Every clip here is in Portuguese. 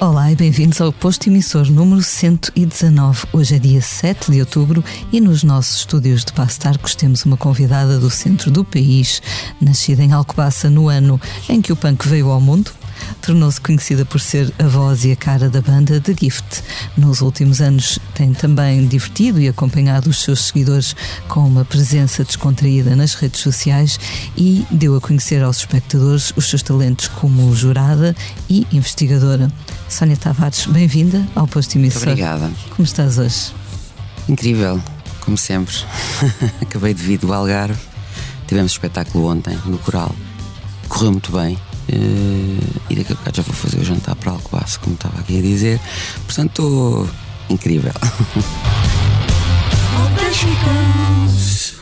Olá e bem-vindos ao posto emissor número 119. Hoje é dia 7 de outubro e nos nossos estúdios de Pastarcos temos uma convidada do centro do país, nascida em Alcobaça no ano em que o punk veio ao mundo, tornou-se conhecida por ser a voz e a cara da banda The Gift. Nos últimos anos tem também divertido e acompanhado os seus seguidores com uma presença descontraída nas redes sociais e deu a conhecer aos espectadores os seus talentos como jurada e investigadora. Sónia Tavares, bem-vinda ao posto emissor. Muito obrigada. Como estás hoje? Incrível, como sempre. Acabei de vir do Algarve. Tivemos espetáculo ontem no Coral. Correu muito bem. Uh, e daqui a bocado já vou fazer o jantar para Alcobaça, como estava aqui a dizer. Portanto, estou incrível.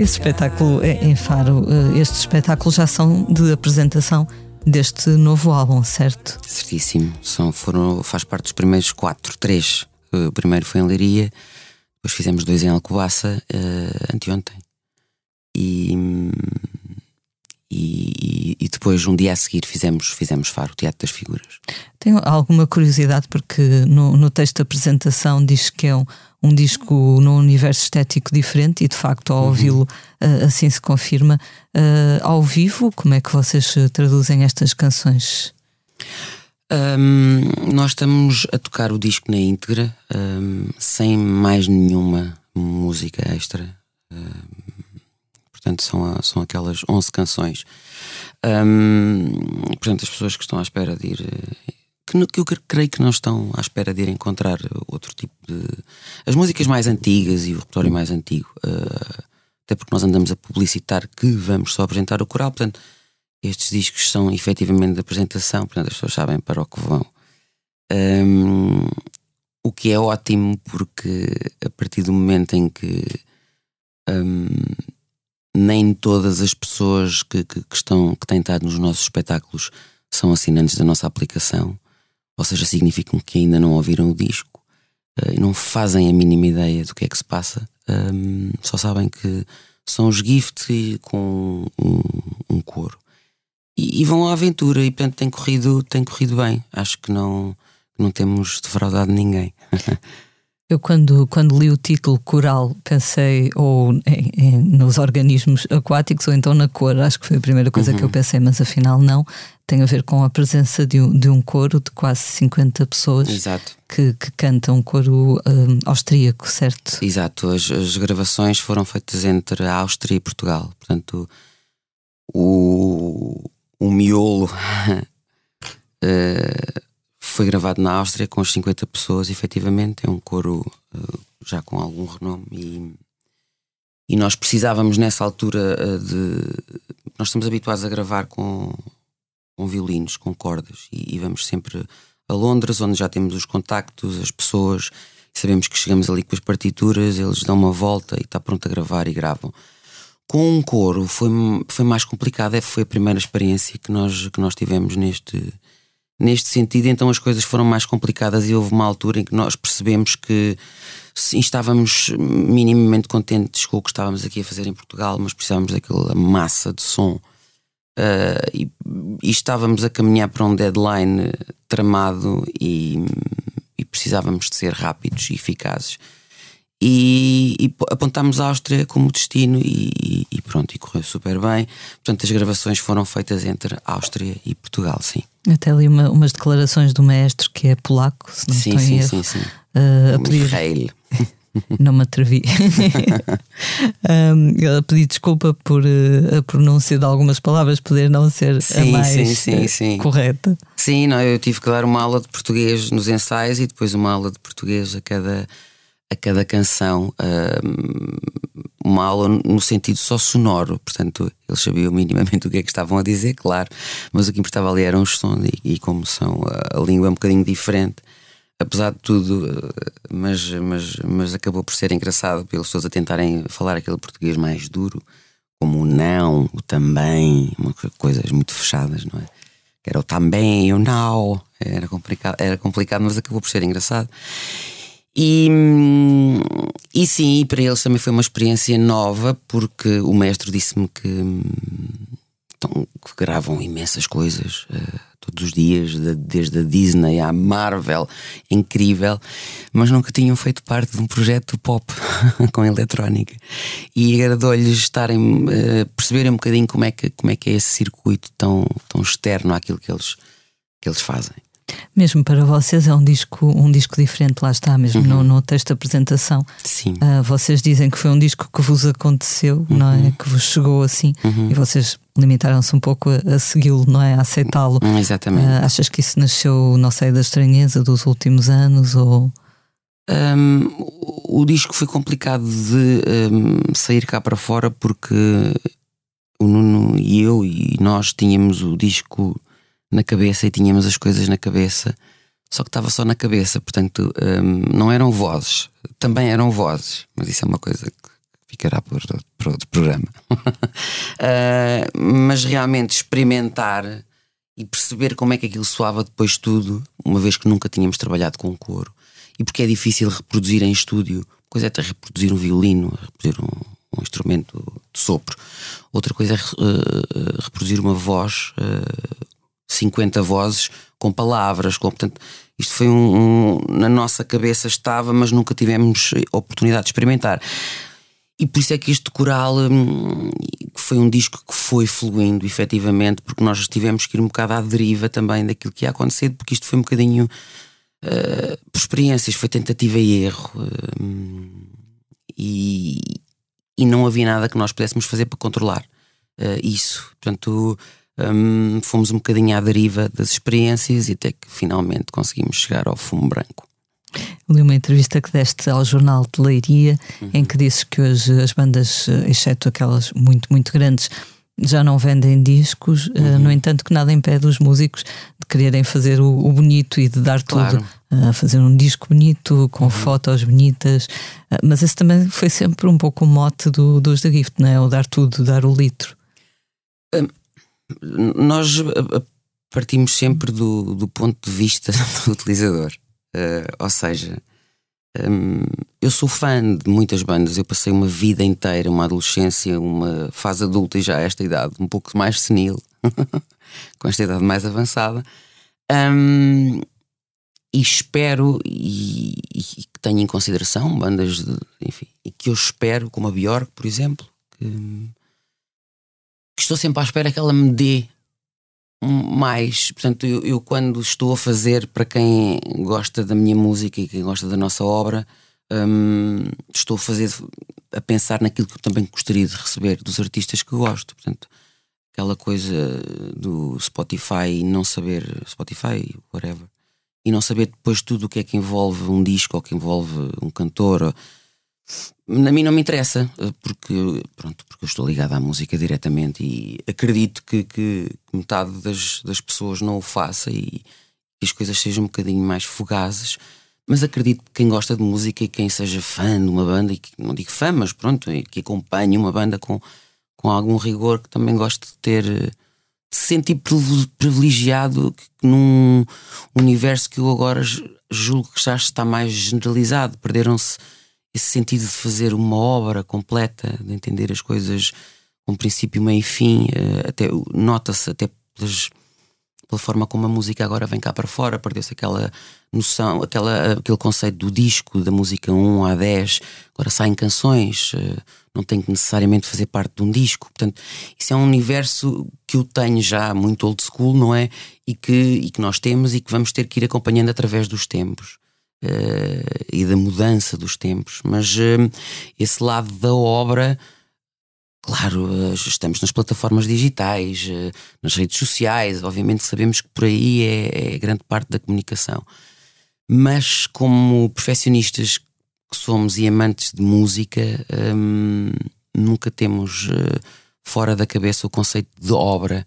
Esse espetáculo é em Faro, eh, estes espetáculos já são de apresentação deste novo álbum, certo? Certíssimo. São, foram, faz parte dos primeiros quatro, três. O primeiro foi em Leiria, depois fizemos dois em Alcobaça, uh, anteontem. E, e, e, depois, um dia a seguir, fizemos, fizemos Faro, o Teatro das Figuras. Tenho alguma curiosidade, porque no, no texto da apresentação diz que é um, um disco num universo estético diferente e de facto ao uhum. ouvi-lo uh, assim se confirma. Uh, ao vivo, como é que vocês traduzem estas canções? Um, nós estamos a tocar o disco na íntegra, um, sem mais nenhuma música extra. Um, portanto, são, são aquelas 11 canções. portanto, as pessoas que estão à espera de ir que, que eu creio que não estão à espera de ir encontrar outro tipo de. as músicas mais antigas e o repertório mais antigo. Uh, até porque nós andamos a publicitar que vamos só apresentar o coral, portanto, estes discos são efetivamente de apresentação, portanto, as pessoas sabem para o que vão. Um, o que é ótimo, porque a partir do momento em que um, nem todas as pessoas que, que, que, estão, que têm estado nos nossos espetáculos são assinantes da nossa aplicação, ou seja, significam que ainda não ouviram o disco uh, e não fazem a mínima ideia do que é que se passa, um, só sabem que são os Gift com um, um coro. E, e, vão à aventura e portanto tem corrido, tem corrido bem. Acho que não, não temos defraudado ninguém. Eu, quando, quando li o título coral, pensei ou em, em, nos organismos aquáticos ou então na cor. Acho que foi a primeira coisa uhum. que eu uhum. pensei, mas afinal não. Tem a ver com a presença de um, de um coro de quase 50 pessoas que, que cantam um coro um, austríaco, certo? Exato. As, as gravações foram feitas entre a Áustria e Portugal. Portanto, o, o miolo. uh, foi gravado na Áustria com as 50 pessoas, efetivamente. É um coro uh, já com algum renome. E, e nós precisávamos, nessa altura, uh, de. Nós estamos habituados a gravar com, com violinos, com cordas, e, e, vamos sempre a Londres, onde já temos os contactos, as pessoas, sabemos que chegamos ali com as partituras, eles dão uma volta e está pronto a gravar e gravam. Com um coro foi, foi mais complicado, é, foi a primeira experiência que nós, que nós tivemos neste neste sentido, então as coisas foram mais complicadas e houve uma altura em que nós percebemos que estávamos minimamente contentes com o que estávamos aqui a fazer em Portugal, mas precisávamos daquela massa de som uh, e, e, estávamos a caminhar para um deadline tramado e, e, precisávamos de ser rápidos e eficazes. e, e apontámos a Áustria como destino e, e, pronto, e correu super bem. Portanto, as gravações foram feitas entre Áustria e Portugal, sim. Até ali uma, umas declarações do maestro que é polaco, se não sim, estou sim, erro, sim, sim. Uh, a pedir... Não me atrevi. um, a pedir desculpa por uh, a pronúncia de algumas palavras poder não ser sim, a mais sim, sim, uh, sim. correta. Sim, não, eu tive que dar uma aula de português nos ensaios e depois uma aula de português a cada, a cada canção. uma aula no sentido só sonoro, portanto, eles sabiam minimamente o que é que estavam a dizer, claro, mas o que importava ali eram os sons e, e como são, a, a língua é um bocadinho diferente apesar de tudo, eh, mas, mas, mas acabou por ser engraçado pelas pessoas a tentarem falar aquele português mais duro, como o não, o também, uma, coisas muito fechadas, não é? Era o também, o não, era complicado, era complicado, mas acabou por ser engraçado. E, e sim, para eles também foi uma experiência nova, porque o mestre disse-me que, então, que gravam imensas coisas. Uh, todos os dias, desde a Disney à Marvel, incrível, mas nunca tinham feito parte de um projeto pop com eletrónica. E agradou-lhes estarem, uh, perceberem um bocadinho como é, que, como é que é esse circuito tão, tão externo àquilo que eles, que eles fazem. Mesmo para vocês é um disco, um disco diferente, lá está, mesmo uhum. no, no, texto de apresentação. Sim. Uh, vocês dizem que foi um disco que vos aconteceu, uhum. não é? Uhum. Que vos chegou assim uhum. e vocês limitaram-se um pouco a, a segui-lo, não é? A aceitá-lo. Uhum, exatamente. Uh, achas que isso nasceu, não sei, da estranheza dos últimos anos ou. Um, o disco foi complicado de um, sair cá para fora porque o Nuno e eu e nós tínhamos o disco na cabeça e tínhamos as coisas na cabeça, só que estava só na cabeça, portanto um, não eram vozes, também eram vozes, mas isso é uma coisa que ficará por, por outro programa. uh, mas realmente experimentar e perceber como é que aquilo soava depois de tudo, uma vez que nunca tínhamos trabalhado com coro, e porque é difícil reproduzir em estúdio, coisa é até reproduzir um violino, reproduzir um, um instrumento de sopro, outra coisa é uh, reproduzir uma voz. Uh, 50 vozes com palavras, com, portanto, isto foi um, um, na nossa cabeça estava, mas nunca tivemos oportunidade de experimentar. E por isso é que este coral hum, foi um disco que foi fluindo efetivamente, porque nós tivemos que ir um bocado à deriva também daquilo que ia acontecer, porque isto foi um bocadinho uh, por experiências, foi tentativa e erro. Uh, e, e não havia nada que nós pudéssemos fazer para controlar uh, isso. Portanto, um, fomos um bocadinho à deriva das experiências e até que finalmente conseguimos chegar ao fumo branco. Li uma entrevista que deste ao jornal de Leiria, uhum. em que disse que hoje as bandas, exceto aquelas muito, muito grandes, já não vendem discos, eh, uhum. uh, no entanto, que nada impede os músicos de quererem fazer o, o bonito e de dar claro. tudo. Uh, fazer um disco bonito, com uhum. fotos bonitas, uh, mas esse também foi sempre um pouco o mote do, dos The Gift, não é? O dar tudo, dar o litro. Nós eh, eh, partimos sempre do, do ponto de vista do utilizador. Uh, ou seja, um, eu sou fã de muitas bandas. Eu passei uma vida inteira, uma adolescência, uma fase adulta e já a esta idade, um pouco mais senil, com esta idade mais avançada. Um, e espero e, e, que tenha em consideração bandas de, enfim, e que eu espero, como a Bjork, por exemplo, que, que estou sempre à espera que ela me dê mais. Portanto, eu, eu, quando estou a fazer para quem gosta da minha música e quem gosta da nossa obra, hum, estou a fazer a pensar naquilo que eu também gostaria de receber dos artistas que gosto. Portanto, aquela coisa do Spotify e não saber Spotify, whatever, e não saber depois tudo o que é que envolve um disco ou que envolve um cantor. Ou, a mim não me interessa, eh, porque, pronto, porque eu estou ligado à música diretamente e acredito que, que metade das, das pessoas não o faça e que as coisas sejam um bocadinho mais fugazes. Mas acredito que quem gosta de música e quem seja fã de uma banda, e que, não digo fã, mas pronto, que acompanhe uma banda com, com algum rigor, que também goste de ter, de se sentir privilegiado num universo que eu agora julgo que já está mais generalizado. Perderam-se esse sentido de fazer uma obra completa, de entender as coisas com princípio, meio e fim, eh, até nota-se até pelas, pela forma como a música agora vem cá para fora, perdeu-se aquela noção, aquela, aquele conceito do disco, da música 1 a 10, agora saem canções, uh, não tem que necessariamente fazer parte de um disco. Portanto, isso é um universo que eu tenho já muito old school, não é? E que, e que nós temos e que vamos ter que ir acompanhando através dos tempos. Uh, e da mudança dos tempos, mas uh, esse lado da obra Claro, uh, estamos nas plataformas digitais, nas redes sociais, obviamente sabemos que por aí é, é grande parte da comunicação. Mas, como perfeccionistas que somos e amantes de música, hum, nunca temos fora da cabeça o conceito de obra,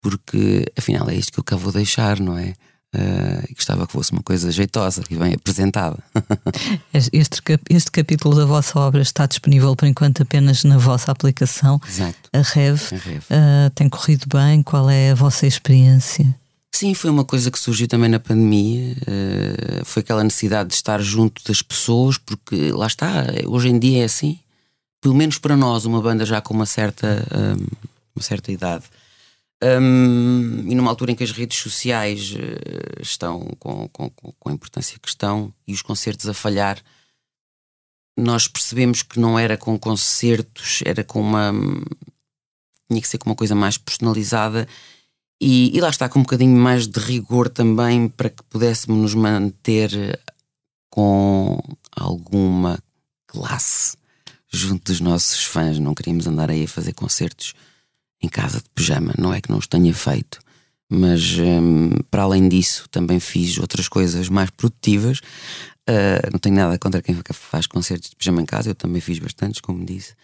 porque afinal é isto que eu cá vou deixar, não é? Uh, e gostava que fosse uma coisa jeitosa e bem apresentada. este, este capítulo da vossa obra está disponível por enquanto apenas na vossa aplicação, Exato. a Rev. A Rev. Uh, tem corrido bem? Qual é a vossa experiência? Sim, foi uma coisa que surgiu também na pandemia. Uh, foi aquela necessidade de estar junto das pessoas, porque lá está, hoje em dia é assim. Pelo menos para nós, uma banda já com uma certa, um, uma certa idade. Um, e numa altura em que as redes sociais uh, estão com, com, com a importância que estão e os concertos a falhar, nós percebemos que não era com concertos, era com uma. tinha que ser com uma coisa mais personalizada e, e, lá está com um bocadinho mais de rigor também para que pudéssemos nos manter com alguma classe junto dos nossos fãs. Não queríamos andar aí a fazer concertos em casa de pijama. Não é que não os tenha feito, mas um, para além disso também fiz outras coisas mais produtivas. Uh, não tenho nada contra quem faz concertos de pijama em casa, eu também fiz bastantes, como disse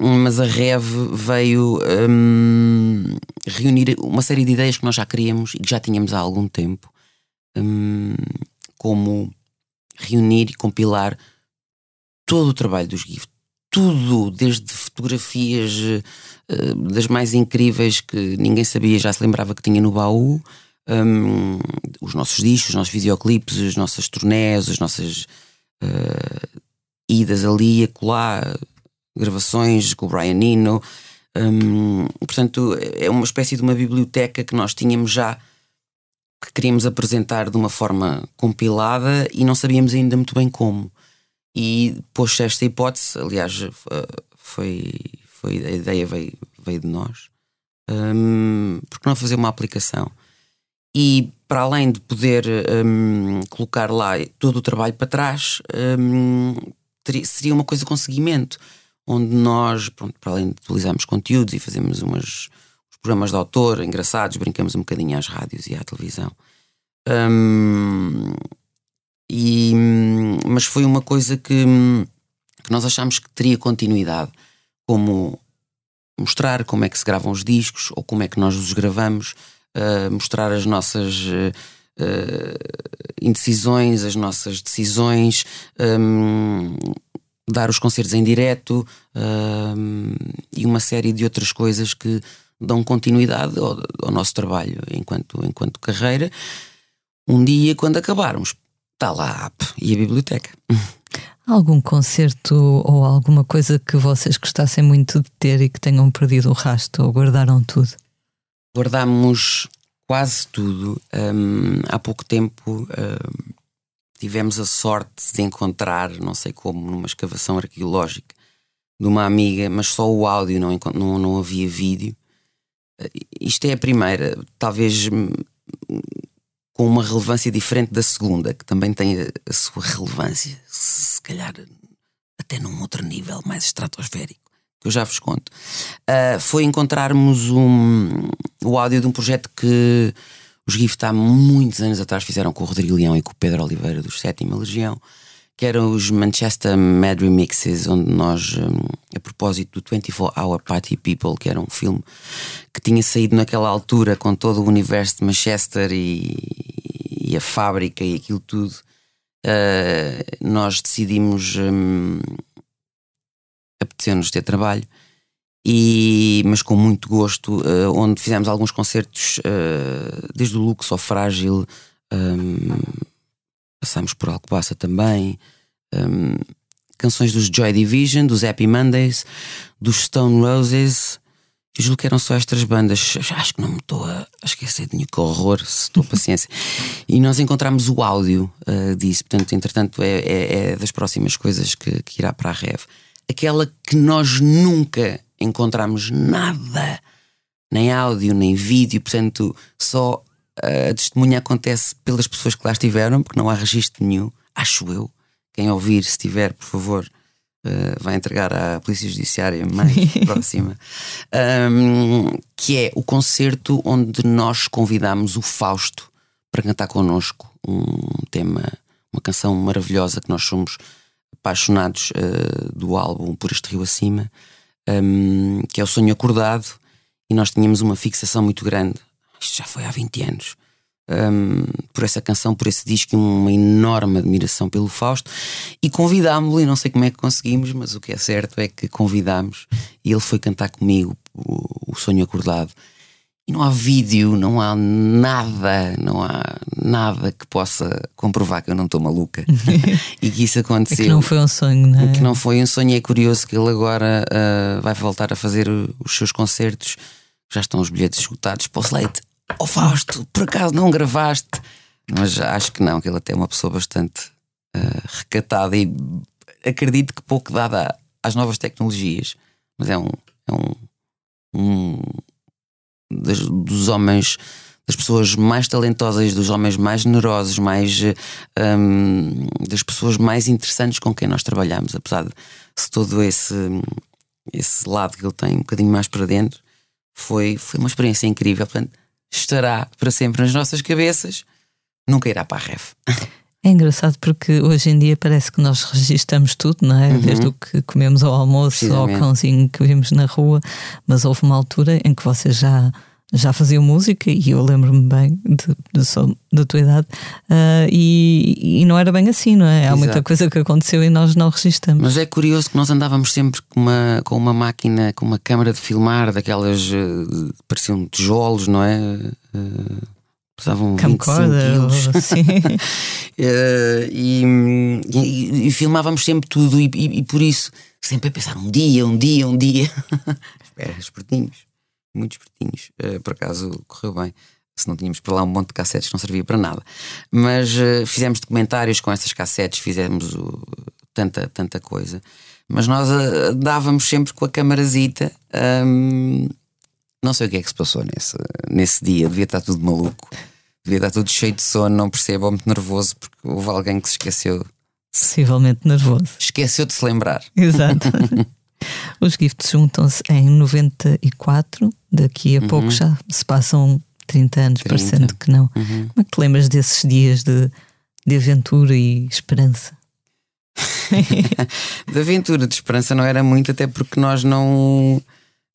mas a Rev veio um, reunir uma série de ideias que nós já queríamos e que já tínhamos há algum tempo, um, como reunir e compilar todo o trabalho dos GIF, tudo, desde fotografias uh, das mais incríveis que ninguém sabia, já se lembrava que tinha no baú, um, os nossos discos, os nossos videoclipes, as nossas turnés, as nossas uh, idas ali e acolá, gravações com o Brian Eno. Um, portanto, é uma espécie de uma biblioteca que nós tínhamos já que queríamos apresentar de uma forma compilada e não sabíamos ainda muito bem como. E pôs esta hipótese, aliás, foi, foi a ideia veio, veio de nós, um, porque não fazer uma aplicação? E para além de poder um, colocar lá todo o trabalho para trás, um, teria, seria uma coisa com seguimento onde nós, pronto, para além de utilizarmos conteúdos e fazemos umas, programas de autor engraçados, brincamos um bocadinho às rádios e à televisão. Um, e, mas foi uma coisa que, que nós achámos que teria continuidade, como mostrar como é que se gravam os discos ou como é que nós os gravamos, uh, mostrar as nossas uh, indecisões, as nossas decisões, um, dar os concertos em direto uh, e uma série de outras coisas que dão continuidade ao, ao, nosso trabalho enquanto, enquanto carreira. Um dia, quando acabarmos, está lá a app e a biblioteca. Algum concerto ou alguma coisa que vocês gostassem muito de ter e que tenham perdido o rasto ou guardaram tudo? Guardamos quase tudo. Um, há pouco tempo um, tivemos a sorte de encontrar, não sei como, numa escavação arqueológica de uma amiga, mas só o áudio, não, não, não havia vídeo. Isto é a primeira, talvez hum, com uma relevância diferente da segunda, que também tem a, a sua relevância, se calhar até num outro nível mais estratosférico, que eu já vos conto. Uh, foi encontrarmos um, o áudio de um projeto que os Gift há muitos anos atrás fizeram com o Rodrigo Leão e com o Pedro Oliveira dos Sétima Legião, que eram os Manchester Mad Remixes, onde nós, hum, a propósito do 24 Hour Party People, que era um filme que tinha saído naquela altura com todo o universo de Manchester e, e a fábrica e aquilo tudo, uh, nós decidimos um, apetecer-nos ter trabalho e, mas com muito gosto, uh, onde fizemos alguns concertos, uh, desde o Lux ao Frágil, um, passámos por Alcobaça também, um, canções dos Joy Division, dos Happy Mondays, dos Stone Roses Eu julgo que eram só estas bandas. Acho que não me estou a esquecer de nenhum. Horror, se estou paciência. e nós encontramos o áudio uh, disso. Portanto, entretanto, é, é, é, das próximas coisas que, que irá para a Rev. Aquela que nós nunca encontramos nada, nem áudio, nem vídeo. Portanto, só a testemunha acontece pelas pessoas que lá estiveram, porque não há registro nenhum, acho eu. Quem ouvir, se tiver, por favor, uh, vai entregar à Polícia Judiciária mais próxima. Um, que é o concerto onde nós convidamos o Fausto para cantar connosco um tema, uma canção maravilhosa que nós somos apaixonados uh, do álbum Por Este Rio Acima, um, que é o Sonho Acordado, e nós tínhamos uma fixação muito grande isto já foi há 20 anos. Um, por essa canção, por esse disco, uma enorme admiração pelo Fausto e convidámo-lo. E não sei como é que conseguimos, mas o que é certo é que convidámos e ele foi cantar comigo o, o Sonho Acordado. E não há vídeo, não há nada, não há nada que possa comprovar que eu não estou maluca e que isso aconteceu. É que não foi um sonho, não é? Que não foi um sonho. É curioso que ele agora uh, vai voltar a fazer os seus concertos. Já estão os bilhetes esgotados para o Slate oh Fausto, por acaso não gravaste? Mas acho que não, que ele até é uma pessoa bastante uh, recatada e acredito que pouco dada às novas tecnologias, mas é um, é um, um das, dos homens, das pessoas mais talentosas, dos homens mais generosos, mais um, das pessoas mais interessantes com quem nós trabalhamos, apesar de todo esse, esse lado que ele tem um bocadinho mais para dentro, foi, foi uma experiência incrível. Portanto, estará para sempre nas nossas cabeças, nunca irá para a ref. É engraçado porque hoje em dia parece que nós registramos tudo, não é? Uhum. Desde o que comemos ao almoço ao cãozinho que vimos na rua, mas houve uma altura em que vocês já já faziam música e eu lembro-me bem de, de, da tua idade uh, e, e, não era bem assim, não é? Há Exato. muita coisa que aconteceu e nós não registramos. Mas é curioso que nós andávamos sempre com uma, com uma máquina, com uma câmara de filmar, daquelas uh, pareciam tijolos, não é? Uh, pesavam Camcorder, 25 quilos. Assim. e, e, e, filmávamos sempre tudo e, e, por isso sempre a pensar um dia, um dia, um dia. Espera, espertinhos muito espertinhos. Uh, por acaso correu bem. Se não tínhamos para lá um monte de cassetes, não servia para nada. Mas uh, fizemos documentários com essas cassetes, fizemos uh, tanta, tanta coisa. Mas nós uh, dávamos sempre com a camarazita. Um, não sei o que é que se passou nesse, nesse dia, devia estar tudo maluco. Devia estar tudo cheio de sono, não percebo, ou muito nervoso, porque houve alguém que se esqueceu. Possivelmente nervoso. Esqueceu de se lembrar. Exato. Os gifts juntam-se em 94, daqui a uhum. pouco já se passam 30 anos, 30. parecendo que não. Uhum. Como é que te lembras desses dias de, de aventura e esperança? de aventura, de esperança não era muito, até porque nós não,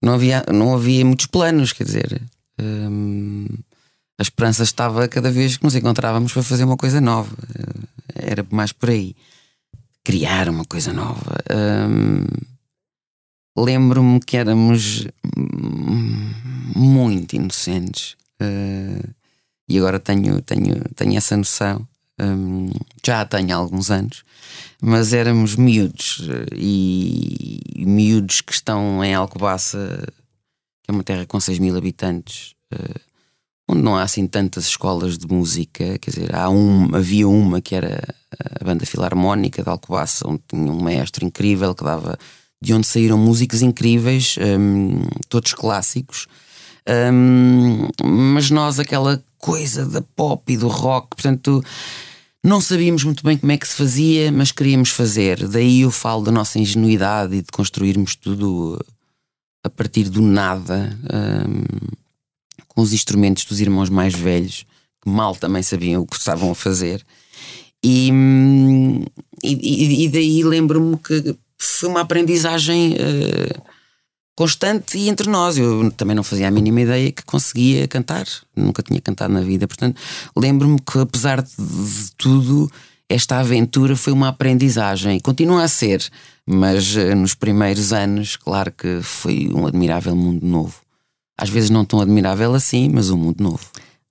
não, havia, não havia muitos planos, quer dizer. Hum, a esperança estava cada vez que nos encontrávamos para fazer uma coisa nova. Era mais por aí. Criar uma coisa nova. Hum, lembro-me que éramos muito inocentes uh, e agora tenho, tenho, tenho essa noção. Um, já tenho alguns anos, mas éramos miúdos e, e miúdos que estão em Alcobaça, que é uma terra com 6 mil habitantes, uh, onde não há assim tantas escolas de música. Quer dizer, há um, havia uma que era a Banda Filarmónica de Alcobaça, onde tinha um maestro incrível que dava de onde saíram músicos incríveis, um, todos clássicos. Um, mas nós, aquela coisa da pop e do rock, portanto, não sabíamos muito bem como é que se fazia, mas queríamos fazer. Daí eu falo da nossa ingenuidade e de construirmos tudo a partir do nada, um, com os instrumentos dos irmãos mais velhos, que mal também sabiam o que estavam a fazer. E, hum, e, e daí lembro-me que foi uma aprendizagem uh, constante e entre nós. Eu também não fazia a mínima ideia que conseguia cantar, nunca tinha cantado na vida. Portanto, lembro-me que, apesar de, de tudo, esta aventura foi uma aprendizagem. Continua a ser, mas uh, nos primeiros anos, claro que foi um admirável mundo novo. Às vezes não tão admirável assim, mas um mundo novo.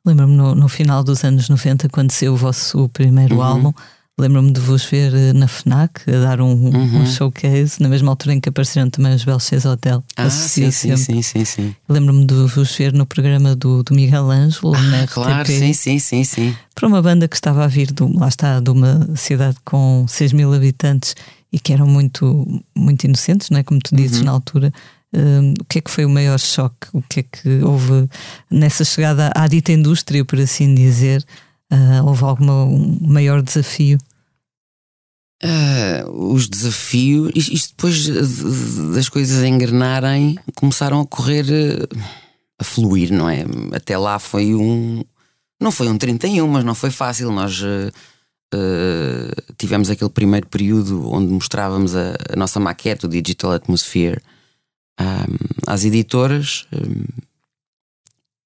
Lembro-me no, no, final dos anos 90, quando saiu o vosso primeiro uhum. álbum, Lembro-me de vos ver eh, na FNAC a dar um, Uhum. um showcase, na mesma altura em que apareceram também os Belches Hotel. Ah, sim, sim, sim, sim, sim. Lembro-me de vos ver no programa do, do Miguel Ângelo, na Ah, RTP, claro, sim, sim, sim, sim. para uma banda que estava a vir, de, um- lá está, de uma cidade com 6 mil habitantes e que eram muito, muito inocentes, não é? como tu dizes Uhum. na altura. Hum, o que é que foi o maior choque? O que é que houve nessa chegada à dita indústria, por assim dizer? Ah, houve algum um maior desafio? Ah, os desafios, isto depois de- de- das coisas engrenarem, começaram a correr, eh, a fluir, não é? Até lá foi um. Não foi um 31, mas não foi fácil. Nós eh, tivemos aquele primeiro período onde mostrávamos a, a nossa maquete, o Digital Atmosphere, ah, às editoras.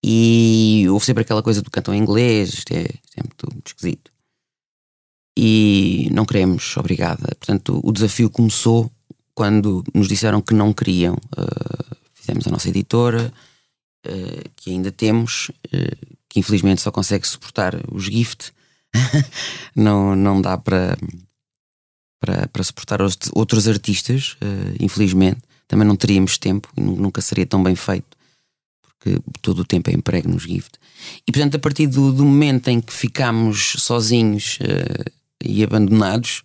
E houve sempre aquela coisa do canto em inglês, isto é, isto é muito, muito esquisito e não queremos, obrigada. Portanto, o desafio começou quando nos disseram que não queriam. Uh, fizemos a nossa editora, uh, que ainda temos, uh, que infelizmente só consegue suportar os gift. não, não dá para, para, suportar os- outros artistas, infelizmente. Também não teríamos tempo e nu- nunca seria tão bem feito, porque todo o tempo é emprego nos gift. E portanto, a partir do, do momento em que ficámos sozinhos eh, e abandonados,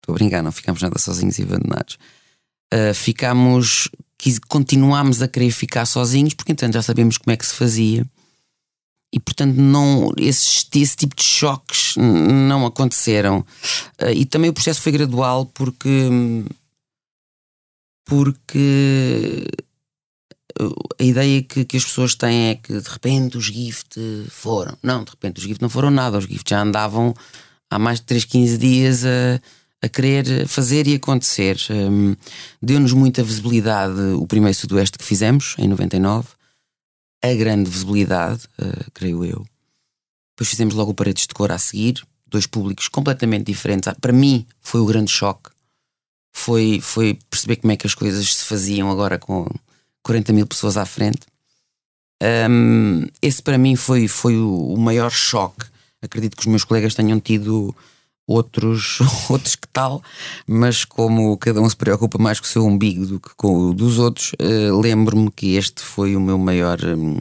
estou a brincar, não ficámos nada sozinhos e abandonados, eh, ficámos, quis, continuámos a querer ficar sozinhos, porque então já sabemos como é que se fazia. E portanto, não, esses, esse tipo de choques não aconteceram. Eh, e também o processo foi gradual, porque. Porque a ideia que, que as pessoas têm é que de repente os gift foram. Não, de repente os gift não foram nada. Os gift já andavam há mais de 3, 15 dias a, a querer fazer e acontecer. Hum, Deu-nos muita visibilidade o primeiro Sudoeste que fizemos, em 99. A grande visibilidade, eh, creio eu. Depois fizemos logo o Paredes de Cor a seguir. Dois públicos completamente diferentes. Ah, Para mim foi o grande choque. Foi, foi perceber como é que as coisas se faziam agora com 40 mil pessoas à frente. Hum, esse para mim foi, foi o, maior choque. Acredito que os meus colegas tenham tido outros, outros que tal, mas como cada um se preocupa mais com o seu umbigo do que com o dos outros, eh, lembro-me que este foi o meu maior. hum,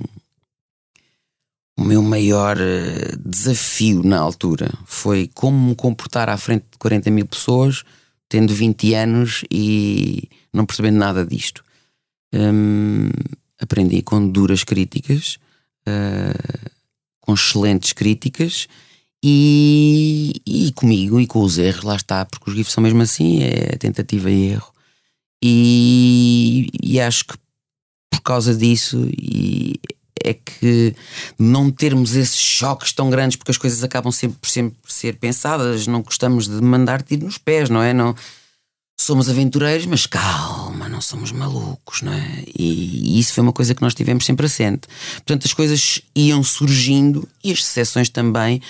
o meu maior eh, desafio na altura foi como me comportar à frente de 40 mil pessoas, tendo 20 anos e não percebendo nada disto. Hum, aprendi com duras críticas, uh, com excelentes críticas e, e comigo e com os erros, lá está, porque os GIFs são mesmo assim, é tentativa e erro. E, e acho que por causa disso e é que não termos esses choques tão grandes, porque as coisas acabam sempre por sempre ser pensadas, não gostamos de mandar tiro nos pés, não é? Não, somos aventureiros, mas calma, não somos malucos, não é? E, isso foi uma coisa que nós tivemos sempre assente. Portanto, as coisas iam surgindo e as exceções também,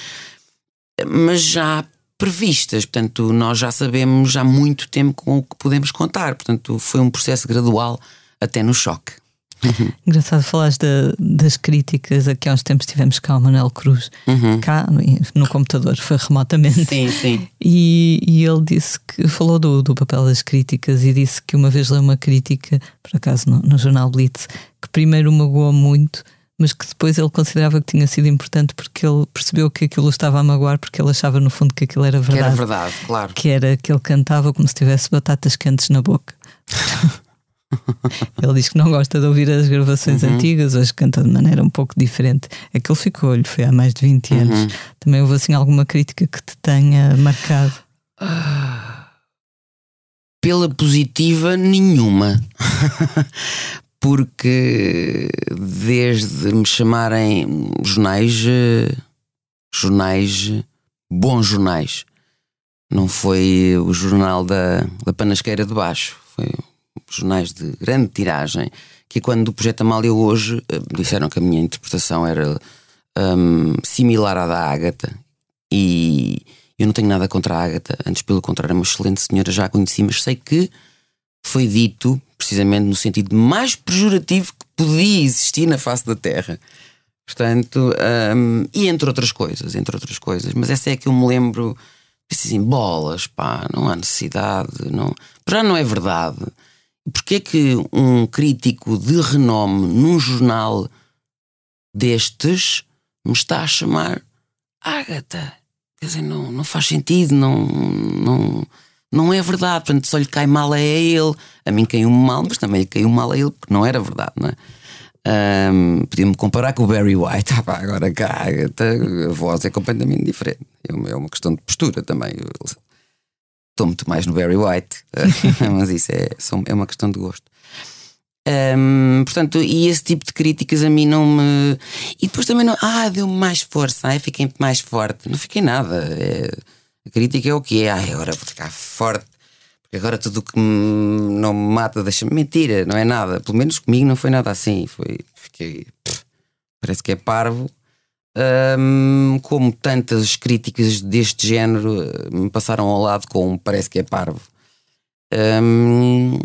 mas já previstas. Portanto, nós já sabemos há muito tempo com o que podemos contar. Portanto, foi um processo gradual até no choque. Engraçado falares da- das críticas. Aqui há uns tempos tivemos cá o Manuel Cruz, cá no, no computador, foi remotamente. Sim, sim. E, e ele disse que falou do, do papel das críticas e disse que uma vez leu uma crítica, por acaso no, no jornal Blitz, que primeiro magoou muito, mas que depois ele considerava que tinha sido importante porque ele percebeu que aquilo estava a magoar, porque ele achava no fundo que aquilo era Que verdade. era verdade, claro. Que era que ele cantava como se tivesse batatas quentes na boca. ele diz que não gosta de ouvir as gravações antigas, hoje canta de maneira um pouco diferente. Aquilo ficou-lhe, foi há mais de 20 anos. Também houve assim alguma crítica que te tenha marcado. Pela positiva, nenhuma. Porque desde me chamarem jornais, eh, jornais, bons jornais, não foi o jornal da, da Panasqueira de Baixo, foi jornais de grande tiragem. Que quando o Projeto Amália hoje eh, disseram que a minha interpretação era hum, similar à da Ágata e eu não tenho nada contra a Ágata, antes pelo contrário, é uma excelente senhora, já a conheci, mas sei que foi dito precisamente no sentido mais pejorativo que podia existir na face da Terra. Portanto, hum, e entre outras coisas, entre outras coisas, mas essa é que eu me lembro Pensei assim, bolas, pá, não há necessidade, não. Já não é verdade. Porquê é que um crítico de renome num jornal destes me está a chamar Ágata? Quer dizer, não, não faz sentido, não, não, não é verdade. Portanto, só lhe cai mal a ele. A mim caiu-me mal, mas também lhe caiu mal a ele, porque não era verdade, não é? Um, Podia-me comparar com o Barry White. Ah, pá, agora cá, a voz é completamente diferente. É uma, é uma questão de postura também. Estou muito mais no Barry White, mas isso é, é uma questão de gosto. Um, portanto, e esse tipo de críticas a mim não me. E depois também não. Ah, deu-me mais força, ai, fiquei mais forte. Não fiquei nada. É... A crítica é o que é. Ai, agora vou ficar forte porque agora tudo que me, não me mata deixa-me mentira, não é nada. Pelo menos comigo não foi nada assim. Foi, fiquei, parece que é parvo. Um, como tantas críticas deste género eh, me passaram ao lado com parece que é parvo. Um,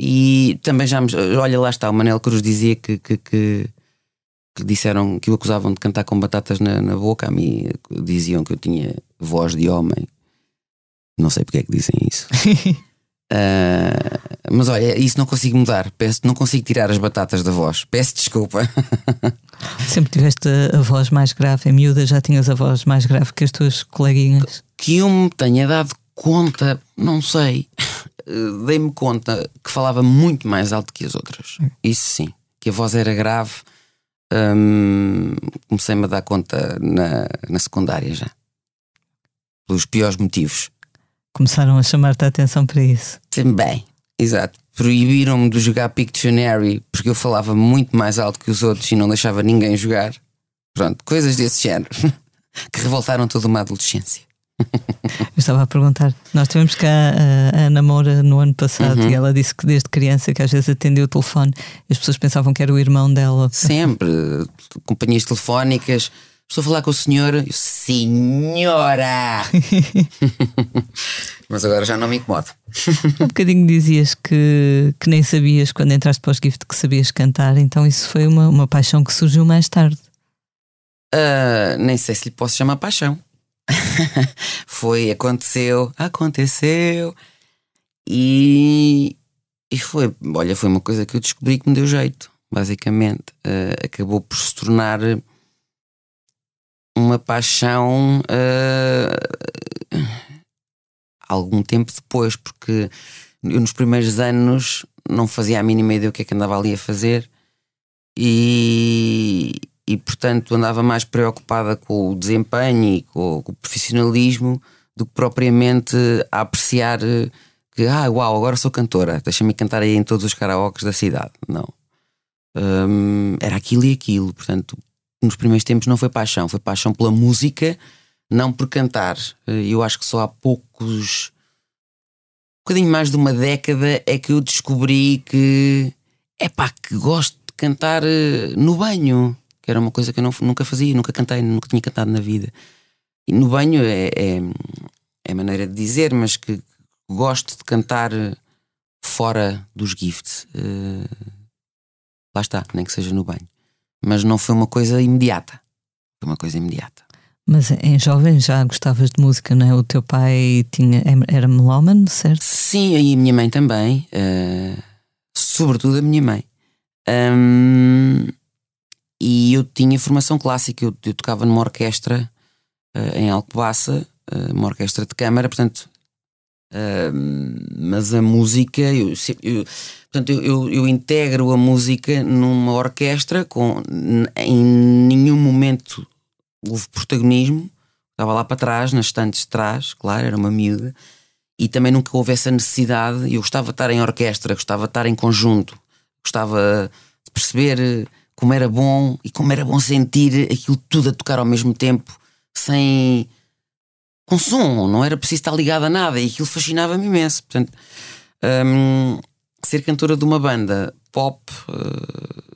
e também já me, olha, lá está, o Manel Cruz dizia que, que, que, que, disseram que o acusavam de cantar com batatas na, na boca. A mim diziam que eu tinha voz de homem. Não sei porque é que dizem isso. uh, mas olha, isso não consigo mudar. Peço, não consigo tirar as batatas da voz. Peço desculpa. Sempre tiveste a voz mais grave. Em miúda já tinhas a voz mais grave que as tuas coleguinhas? Que eu me tenha dado conta, não sei. Dei-me conta que falava muito mais alto que as outras. Isso sim. Que a voz era grave. Hum, Comecei-me a dar conta na, na secundária já. Pelos piores motivos. Começaram a chamar-te a atenção para isso. Também, exato. Proibiram-me de jogar Pictionary porque eu falava muito mais alto que os outros e não deixava ninguém jogar. Pronto, coisas desse género que revoltaram toda uma adolescência. Eu estava a perguntar, nós tivemos cá a, a Namora no ano passado uhum. e ela disse que desde criança que às vezes atendeu o telefone as pessoas pensavam que era o irmão dela. Sempre, companhias telefónicas, Estou a falar com o senhor. Eu, Senhora! Mas agora já não me incomodo. um bocadinho dizias que, que nem sabias quando entraste para os Gift que sabias cantar, então isso foi uma, uma paixão que surgiu mais tarde. Uh, nem sei se lhe posso chamar paixão. foi, aconteceu, aconteceu. E, e foi, olha, foi uma coisa que eu descobri que me deu jeito, basicamente. Uh, acabou por se tornar uma paixão uh, algum tempo depois, porque eu nos primeiros anos não fazia a mínima ideia do que é que andava ali a fazer e, e portanto andava mais preocupada com o desempenho e com, com o profissionalismo do que propriamente a apreciar que, ah, uau, agora sou cantora, deixa-me cantar aí em todos os karaokes da cidade. Não. Era aquilo e aquilo, portanto, nos primeiros tempos não foi paixão, foi paixão pela música, não por cantar. Eh, eu acho que só há poucos. Um bocadinho mais de uma década é que eu descobri que. É pá, que gosto de cantar eh, no banho, que era uma coisa que eu não, nunca fazia, nunca cantei, nunca tinha cantado na vida. E no banho é, é, é maneira de dizer, mas que gosto de cantar fora dos gifts. Uh, lá está, nem que seja no banho mas não foi uma coisa imediata. Foi uma coisa imediata. Mas em jovem já gostavas de música, não é? O teu pai tinha, era melómano, certo? Sim, e a minha mãe também. Uh, sobretudo a minha mãe. Um, e eu tinha formação clássica. Eu, eu tocava numa orquestra uh, em Alcobaça, uh, uma orquestra de câmara, portanto. Mas a música, eu, eu Portanto, eu, eu, eu, integro a música numa orquestra com em nenhum momento houve protagonismo. Estava lá para trás, nas estantes de trás, claro, era uma miúda. E também nunca houve essa necessidade. Eu gostava de estar em orquestra, gostava de estar em conjunto, gostava de perceber como era bom e como era bom sentir aquilo tudo a tocar ao mesmo tempo, sem. Com som, não era preciso estar ligado a nada e aquilo fascinava-me imenso. Portanto, hum, ser cantora de uma banda pop uh,